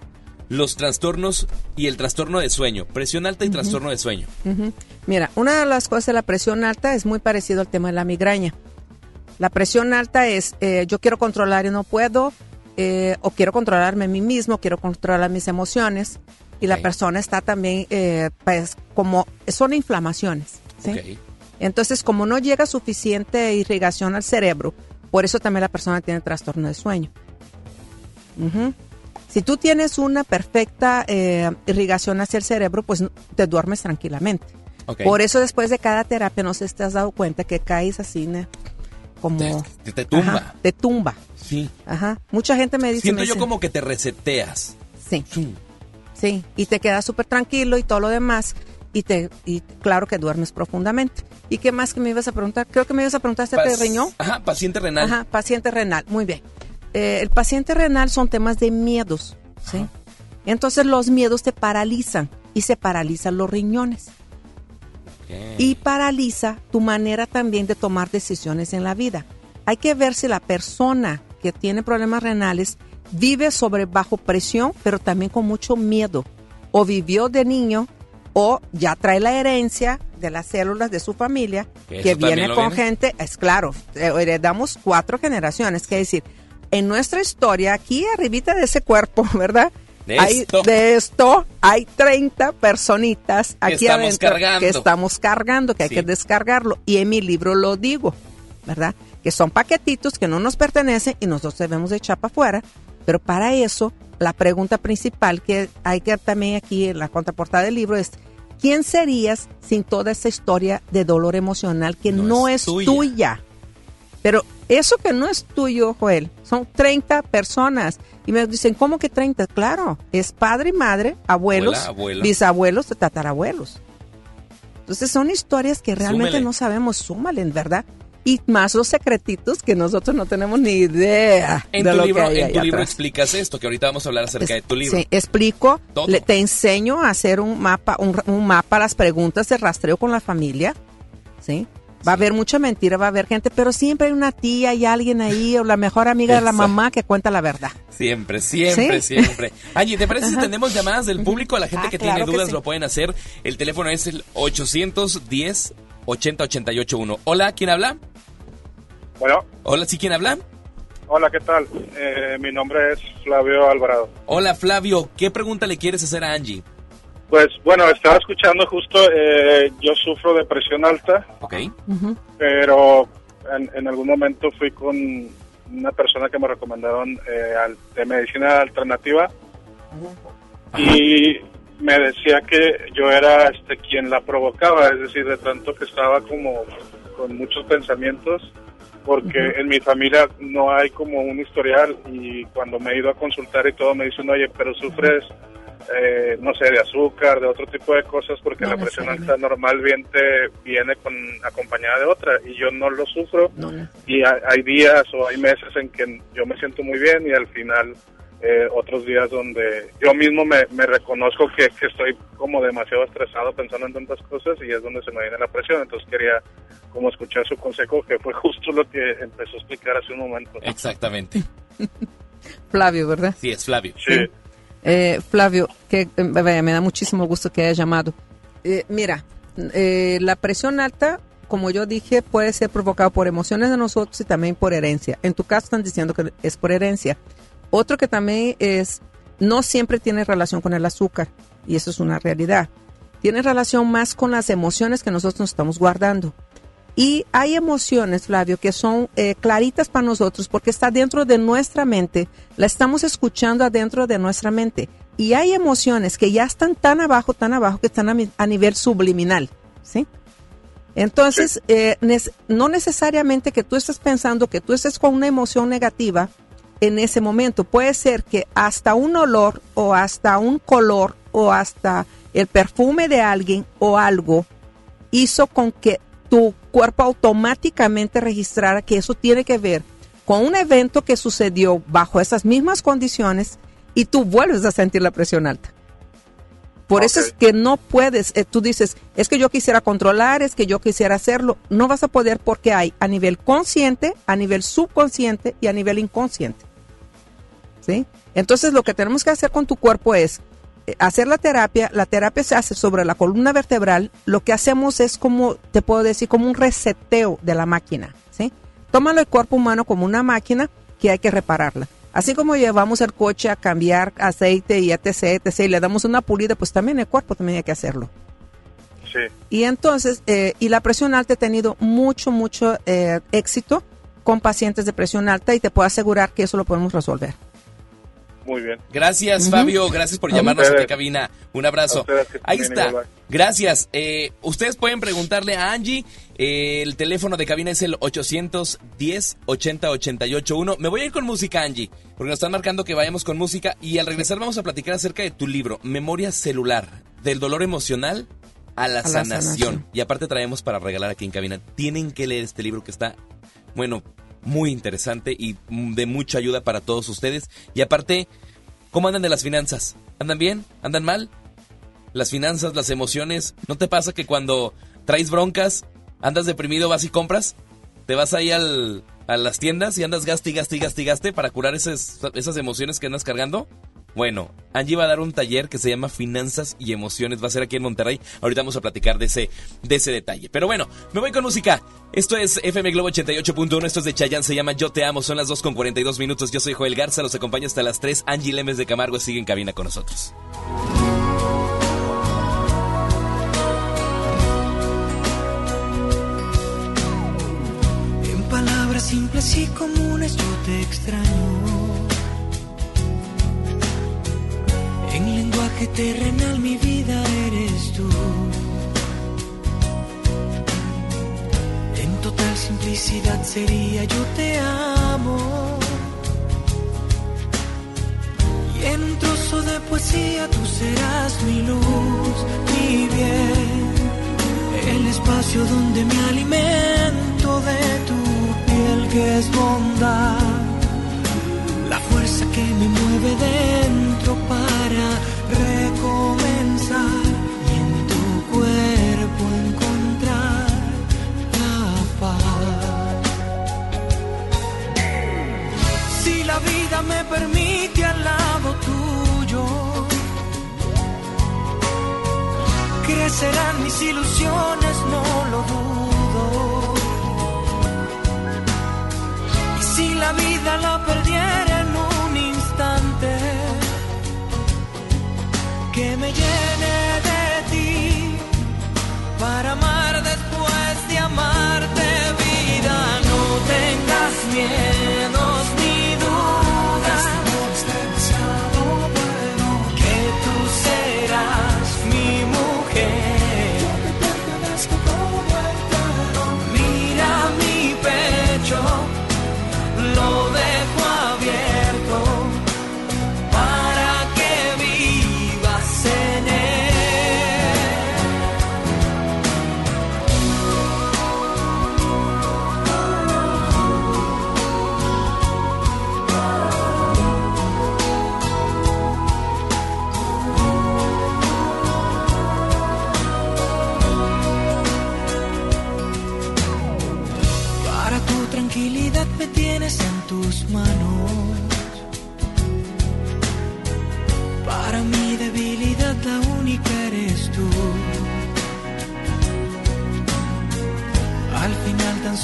los trastornos y el trastorno de sueño. Presión alta y trastorno de sueño. Mira, una de las cosas de la presión alta es muy parecido al tema de la migraña. La presión alta es eh, yo quiero controlar y no puedo, eh, o quiero controlarme a mí mismo, quiero controlar mis emociones, y la persona está también, eh, pues, como son inflamaciones. Entonces, como no llega suficiente irrigación al cerebro, por eso también la persona tiene trastorno de sueño. Si tú tienes una perfecta eh, irrigación hacia el cerebro, pues te duermes tranquilamente. Por eso después de cada terapia no sé si te has dado cuenta que caes así, ne- como... Te, te tumba. Ajá, te tumba. Sí. Ajá. Mucha gente me dice... Siento me yo como que te reseteas. Sí. Sí, y te quedas súper tranquilo y todo lo demás. Y te y claro que duermes profundamente. ¿Y qué más que me ibas a preguntar? Creo que me ibas a preguntar Pas- riñón. Ajá, paciente renal. Ajá, paciente renal, muy bien. Eh, el paciente renal son temas de miedos, ¿sí? Entonces los miedos te paralizan y se paralizan los riñones y paraliza tu manera también de tomar decisiones en la vida. Hay que ver si la persona que tiene problemas renales vive sobre bajo presión, pero también con mucho miedo, o vivió de niño, o ya trae la herencia de las células de su familia, Que viene con viene. gente, es claro, eh, heredamos cuatro generaciones, que decir, en nuestra historia, aquí arribita de ese cuerpo, ¿verdad? De Hay- esto. de esto hay 30 personitas aquí adentro cargando. que estamos cargando, que hay que descargarlo. Y en mi libro lo digo, ¿verdad? Que son paquetitos que no nos pertenecen y nosotros debemos de echar para afuera. Pero para eso, la pregunta principal que hay que también aquí en la contraportada del libro es, ¿quién serías sin toda esa historia de dolor emocional que no, es, tuya? tuya? Pero eso que no es tuyo, Joel, son 30 personas. Y me dicen, ¿cómo que 30? Claro, es padre y madre, abuelos, Abuela, abuela. bisabuelos, tatarabuelos. Entonces son historias que realmente Súmele. no sabemos, súmale, ¿verdad? Y más los secretitos que nosotros no tenemos ni idea En de tu lo libro, que hay en tu libro atrás. explicas esto, que ahorita vamos a hablar acerca de tu libro. Sí, explico, le- te enseño a hacer un mapa, un, un mapa, las preguntas de rastreo con la familia, ¿sí? Va a haber mucha mentira, va a haber gente, pero siempre hay una tía y alguien ahí, o la mejor amiga de la mamá que cuenta la verdad. Siempre, siempre, ¿Sí? siempre. Angie, ¿te parece si tenemos llamadas del público? A la gente Ah, que claro tiene que dudas sí. lo pueden hacer. El teléfono es el 810 80881. Hola, ¿quién habla? Bueno, Hola, ¿sí quién habla? hola, ¿qué tal? Eh, mi nombre es Flavio Alvarado. Hola, Flavio. ¿Qué pregunta le quieres hacer a Angie? Pues bueno, estaba escuchando justo, eh, yo sufro de presión alta, Ok. pero en, en algún momento fui con una persona que me recomendaron eh, al- de medicina alternativa. Y me decía que yo era este quien la provocaba, es decir, de tanto que estaba como con muchos pensamientos, porque en mi familia no hay como un historial y cuando me he ido a consultar y todo me dicen, oye, pero sufres, eh, no sé, de azúcar, de otro tipo de cosas, porque No la presión alta normalmente viene con acompañada de otra y yo no lo sufro y hay, hay días o hay meses en que yo me siento muy bien y al final eh, otros días donde yo mismo me, me reconozco que, que estoy como demasiado estresado pensando en tantas cosas y es donde se me viene la presión. Entonces quería como escuchar su consejo, que fue justo lo que empezó a explicar hace un momento. Exactamente. Flavio, ¿verdad? Sí, es Flavio. Sí. Eh, Flavio, que eh, me da muchísimo gusto que hayas llamado. Eh, mira, eh, la presión alta, como yo dije, puede ser provocada por emociones de nosotros y también por herencia. En tu caso están diciendo que es por herencia. Otro que también es, no siempre tiene relación con el azúcar, y eso es una realidad. Tiene relación más con las emociones que nosotros nos estamos guardando. Y hay emociones, Flavio, que son eh, claritas para nosotros porque está dentro de nuestra mente, la estamos escuchando adentro de nuestra mente. Y hay emociones que ya están tan abajo, tan abajo, que están a, nivel subliminal, ¿sí? Entonces, eh, no necesariamente que tú estés pensando que tú estés con una emoción negativa, en ese momento. Puede ser que hasta un olor o hasta un color o hasta el perfume de alguien o algo hizo con que tu cuerpo automáticamente registrara que eso tiene que ver con un evento que sucedió bajo esas mismas condiciones y tú vuelves a sentir la presión alta. Por eso es que no puedes, eh, tú dices, es que yo quisiera controlar, es que yo quisiera hacerlo. No vas a poder porque hay a nivel consciente, a nivel subconsciente y a nivel inconsciente. ¿Sí? Entonces lo que tenemos que hacer con tu cuerpo es hacer la terapia. La terapia se hace sobre la columna vertebral. Lo que hacemos es como, te puedo decir, como un reseteo de la máquina. ¿Sí? Tómalo el cuerpo humano como una máquina que hay que repararla. Así como llevamos el coche a cambiar aceite y etc, etc, y le damos una pulida, pues también el cuerpo también hay que hacerlo. Sí. Y entonces, eh, y la presión alta he tenido mucho, mucho eh, éxito con pacientes de presión alta y te puedo asegurar que eso lo podemos resolver. Muy bien. Gracias. Fabio. Gracias por A llamarnos aquí a ustedes. cabina. Un abrazo. Ahí bien, está. igual, Gracias. Eh, ustedes pueden preguntarle a Angie. eh, el teléfono de cabina es el 810-80-881. Me voy a ir con música, Angie, porque nos están marcando que vayamos con música. Y al regresar vamos a platicar acerca de tu libro, Memoria Celular, del dolor emocional a la, A la sanación. sanación. Y aparte traemos para regalar aquí en cabina. Tienen que leer este libro que está, bueno, muy interesante y de mucha ayuda para todos ustedes. Y aparte, ¿cómo andan de las finanzas? ¿Andan bien? ¿Andan mal? Las finanzas, las emociones. ¿No te pasa que cuando traes broncas, andas deprimido, vas y compras? ¿Te vas ahí al, a las tiendas y andas gaste y gaste y gaste y gaste para curar esas, esas emociones que andas cargando? Bueno, Angie va a dar un taller que se llama Finanzas y Emociones. Va a ser aquí en Monterrey. Ahorita vamos a platicar de ese, de ese detalle. Pero bueno, me voy con música. Esto es FM Globo 88.1. Esto es de Chayanne. Se llama Yo Te Amo. Son las 2 con 42 minutos. Yo soy Joel Garza. Los acompaña hasta las 3. Angie Lemes de Camargo sigue en cabina con nosotros. En palabras simples y comunes yo te extraño. En lenguaje terrenal mi vida eres tú. En total simplicidad sería yo te amo. Y en un trozo de poesía tú serás mi luz, mi bien. El espacio donde me alimento de tu piel que es bondad. La fuerza que me mueve dentro para recomenzar. Y en tu cuerpo encontrar la paz. Si la vida me permite al lado tuyo crecerán mis ilusiones, no lo dudo. Y si la vida la perdiera que me llene de ti para amar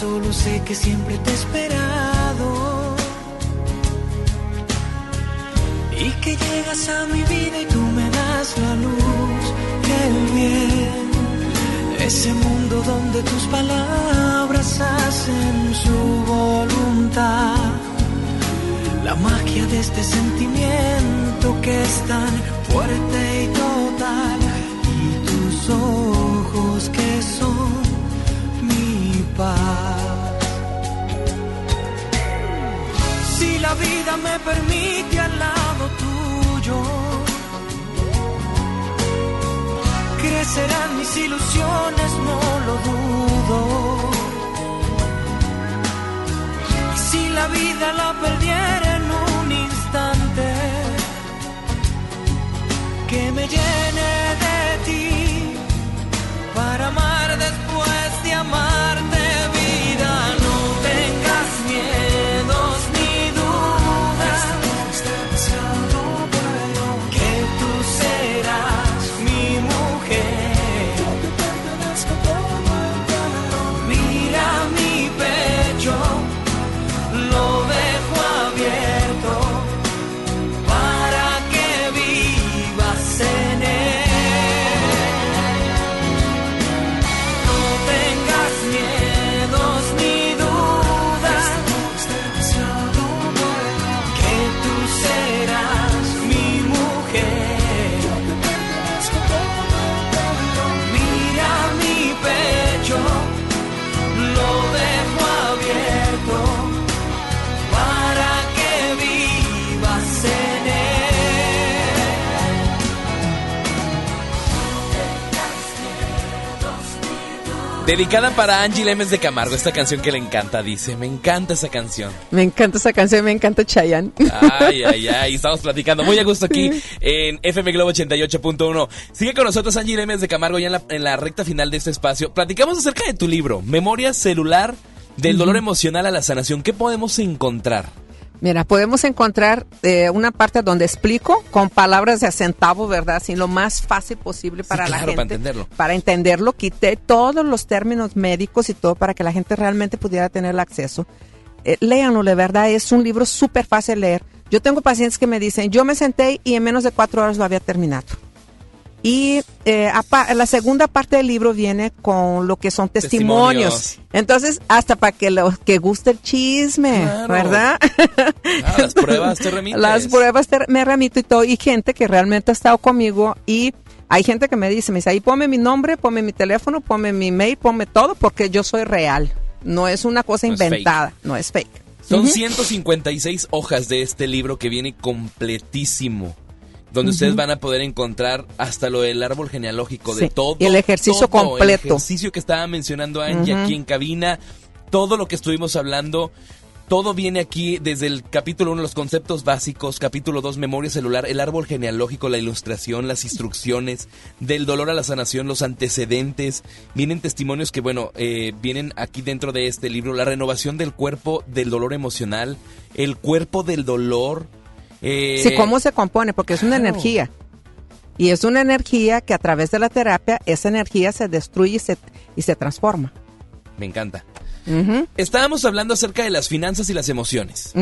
solo sé que siempre te he esperado. Y que llegas a mi vida y tú me das la luz y el bien. Ese mundo donde tus palabras hacen su voluntad. La magia de este sentimiento que es tan fuerte y total. Y tus ojos que son mi paz. La vida me permite al lado tuyo, crecerán mis ilusiones, no lo dudo. Y si la vida la perdiera en un instante, que me llene de ti para amar después de amarte Dedicada para Angie Lemes de Camargo, esta canción que le encanta, dice, me encanta esa canción. Me encanta esa canción, me encanta Chayanne. Ay, ay, ay, estamos platicando muy a gusto aquí en FM Globo 88.1. Sigue con nosotros Angie Lemes de Camargo ya en la, en la recta final de este espacio. Platicamos acerca de tu libro, Memoria Celular del Dolor Emocional a la Sanación. ¿Qué podemos encontrar? Mira, podemos encontrar eh, una parte donde explico con palabras de centavo, ¿verdad? Así lo más fácil posible para la claro, gente. para entenderlo. Para entenderlo, quité todos los términos médicos y todo para que la gente realmente pudiera tener el acceso. Eh, léanlo, de verdad, es un libro súper fácil de leer. Yo tengo pacientes que me dicen, yo me senté y en menos de cuatro horas lo había terminado. Y eh, la segunda parte del libro viene con lo que son testimonios. Testimonios. Entonces, hasta para que los que guste el chisme, Claro. ¿verdad? Ah, las pruebas te remites. Las pruebas te- me remito y todo. Y gente que realmente ha estado conmigo. Y hay gente que me dice, me dice, ahí ponme mi nombre, ponme mi teléfono, ponme mi mail, ponme todo porque yo soy real. No es una cosa No es inventada, no es fake. Son Ujú. 156 hojas de este libro que viene completísimo. Donde ustedes van a poder encontrar hasta lo del árbol genealógico de todo. y el ejercicio todo, completo. El ejercicio que estaba mencionando Angie aquí en cabina. Todo lo que estuvimos hablando. Todo viene aquí desde el capítulo 1, los conceptos básicos, capítulo 2, memoria celular, el árbol genealógico, la ilustración, las instrucciones, del dolor a la sanación, los antecedentes. Vienen testimonios que, bueno, eh, vienen aquí dentro de este libro, la renovación del cuerpo del dolor emocional, el cuerpo del dolor. Eh, Sí, ¿cómo se compone? Porque es una claro. energía. Y es una energía que a través de la terapia, esa energía se destruye y se, y se transforma. Me encanta. Estábamos hablando acerca de las finanzas y las emociones.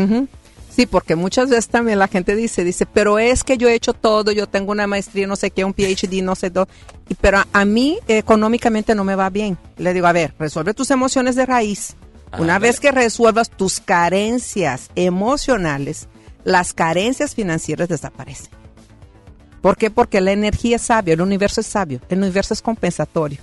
Sí, porque muchas veces también la gente dice, dice, pero es que yo he hecho todo, yo tengo una maestría, no sé qué, un PhD, no sé todo, pero a, a mí económicamente no me va bien. Le digo, a ver, resuelve tus emociones de raíz. Una vez que resuelvas tus carencias emocionales, las carencias financieras desaparecen. ¿Por qué? Porque la energía es sabia, el universo es sabio, el universo es compensatorio.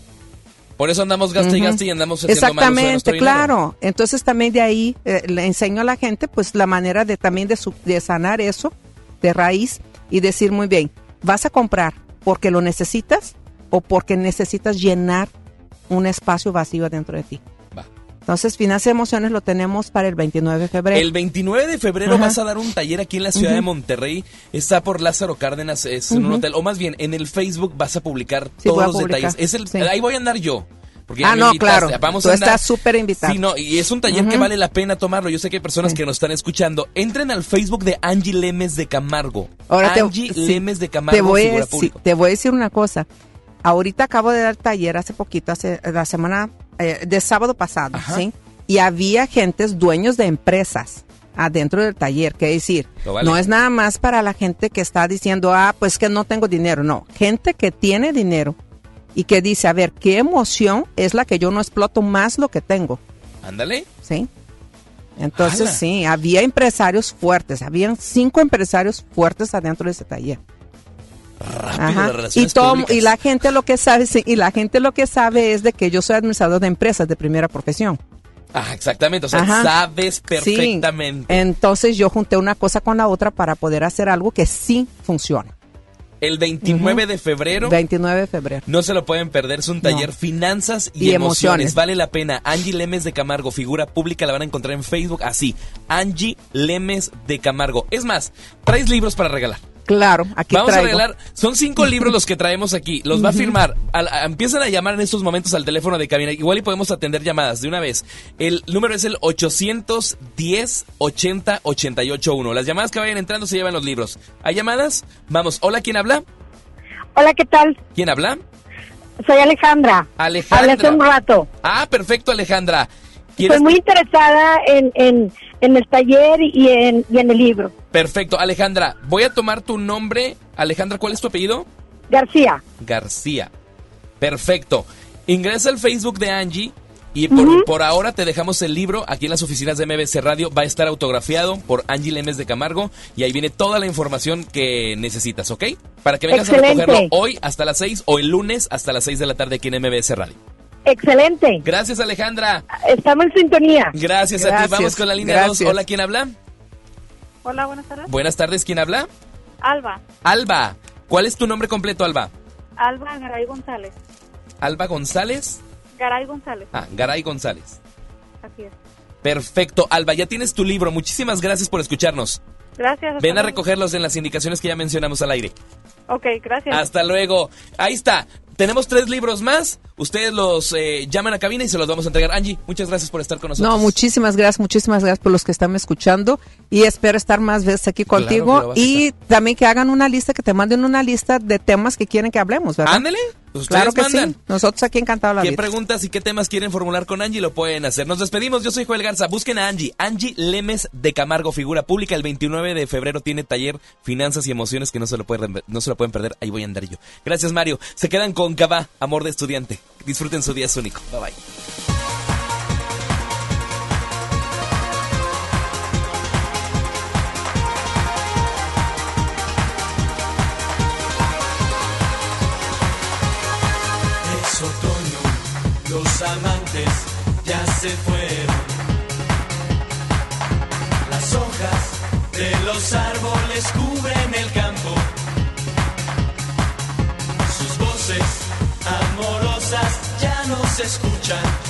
Por eso andamos gasta y Ujú. gasta y andamos haciendo Exactamente, claro. Entonces también de ahí eh, le enseño a la gente pues la manera de también de, su- de sanar eso de raíz y decir muy bien, vas a comprar porque lo necesitas o porque necesitas llenar un espacio vacío dentro de ti. Entonces, Finanzas y Emociones lo tenemos para el 29 de febrero. El 29 de febrero Ajá. vas a dar un taller aquí en la ciudad Ujú. de Monterrey. Está por Lázaro Cárdenas, es en un hotel. O más bien, en el Facebook vas a publicar Sí, todos a los publicar, detalles. Es el, sí. Ahí voy a andar yo. Porque Ah, no, invitaste. claro. Vamos Tú a andar. estás súper invitado. Sí, no, y es un taller que Ujú. vale la pena tomarlo. Yo sé que hay personas que nos están escuchando. Entren al Facebook de Angie Lemes de Camargo. Ahora te, Angie sí, Lemes de Camargo, te voy, a pública. te voy a decir una cosa. Ahorita acabo de dar taller hace poquito, hace la semana eh, de sábado pasado, ¿sí? Y había gentes, dueños de empresas adentro del taller, que decir, vale. no es nada más para la gente que está diciendo, ah, pues que no tengo dinero, no, gente que tiene dinero y que dice, a ver, ¿qué emoción es la que yo no exploto más lo que tengo? Ándale. ¿Sí? Entonces, sí, había empresarios fuertes, habían cinco empresarios fuertes adentro de ese taller. De Y, públicas. la gente lo que sabe, sí, y la gente lo que sabe es de que yo soy administrador de empresas de primera profesión. Ah, exactamente. O sea, Ajá. sabes Sí. perfectamente. Entonces yo junté una cosa con la otra para poder hacer algo que sí funcione. El 29 de febrero. 29 de febrero. No se lo pueden perder, es un taller No. Finanzas y, Y emociones. emociones. Vale la pena. Angie Lemes de Camargo, figura pública, la van a encontrar en Facebook así. Angie Lemes de Camargo. Es más, traes libros para regalar. Claro, aquí Vamos traigo. a regalar, son cinco libros los que traemos aquí. Los va a firmar. Al- a- empiezan a llamar en estos momentos al teléfono de cabina. Igual y podemos atender llamadas de una vez. El número es el 810 80 881. Las llamadas que vayan entrando se llevan los libros. ¿Hay llamadas? Vamos. Hola, ¿quién habla? Hola, ¿qué tal? ¿Quién habla? Soy Alejandra. Alejandra. Hablé hace un rato. Ah, perfecto, Alejandra. ¿Quieres- Estoy muy interesada en, en, en el taller y en, y en el libro. Perfecto, Alejandra. Voy a tomar tu nombre. Alejandra, ¿cuál es tu apellido? García. García. Perfecto. Ingresa al Facebook de Angie y por, por ahora te dejamos el libro aquí en las oficinas de MBC Radio. Va a estar autografiado por Angie Lemes de Camargo y ahí viene toda la información que necesitas, ¿ok? Para que vengas Excelente. a recogerlo hoy hasta las 6 o el lunes hasta las 6 de la tarde aquí en MBS Radio. Excelente. Gracias, Alejandra. Estamos en sintonía. Gracias, a ti. Vamos con la línea 2. gracias. Hola, ¿quién habla? Hola, buenas tardes. Buenas tardes, ¿quién habla? Alba. Alba. ¿Cuál es tu nombre completo, Alba? Alba Garay González. Alba González. Garay González. Ah, Garay González. Así es. Perfecto, Alba, ya tienes tu libro. Muchísimas gracias por escucharnos. Gracias. Ven a recogerlos en las indicaciones que ya mencionamos al aire. Ok, gracias. Hasta luego. Ahí está. Tenemos tres libros más. Ustedes los eh, llaman a cabina y se los vamos a entregar. Angie, muchas gracias por estar con nosotros. No, muchísimas gracias, muchísimas gracias por los que están escuchando y espero estar más veces aquí contigo y también que hagan una lista, que te manden una lista de temas que quieren que hablemos, ¿verdad? Ándele. Pues claro que mandan. sí. Nosotros aquí encantados la ¿Qué vida. preguntas y qué temas quieren formular con Angie? Lo pueden hacer. Nos despedimos. Yo soy Joel Garza. Busquen a Angie. Angie Lemes de Camargo, figura pública. El 29 de febrero tiene taller Finanzas y Emociones que no se lo pueden, no se lo pueden perder. Ahí voy a andar yo. Gracias, Mario. Se quedan con Cabá, amor de estudiante. Disfruten su día, es único. Bye bye. Se fueron. Las hojas de los árboles cubren el campo. Sus voces amorosas ya no se escuchan.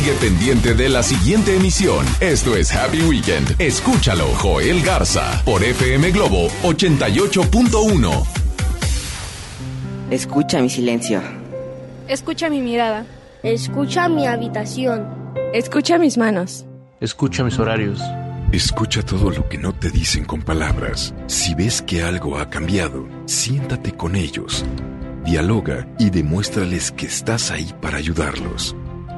Sigue pendiente de la siguiente emisión. Esto es Happy Weekend. Escúchalo, Joel Garza, por FM Globo 88.1. Escucha mi silencio. Escucha mi mirada. Escucha mi habitación. Escucha mis manos. Escucha mis horarios. Escucha todo lo que no te dicen con palabras. Si ves que algo ha cambiado, siéntate con ellos. Dialoga y demuéstrales que estás ahí para ayudarlos.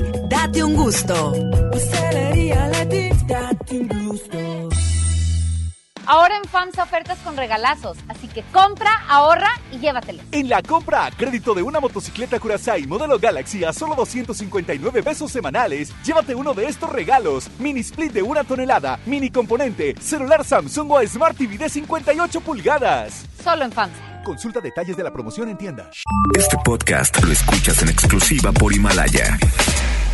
di Date un gusto. Uselleria Lady, date un gusto. Ahora en FAMSA ofertas con regalazos, así que compra, ahorra y llévatelo. En la compra a crédito de una motocicleta Curaçao modelo Galaxy a solo 259 pesos semanales, llévate uno de estos regalos: mini split de una tonelada, mini componente, celular Samsung o Smart TV de 58 pulgadas. Solo en FAMSA. Consulta detalles de la promoción en tienda. Este podcast lo escuchas en exclusiva por Himalaya.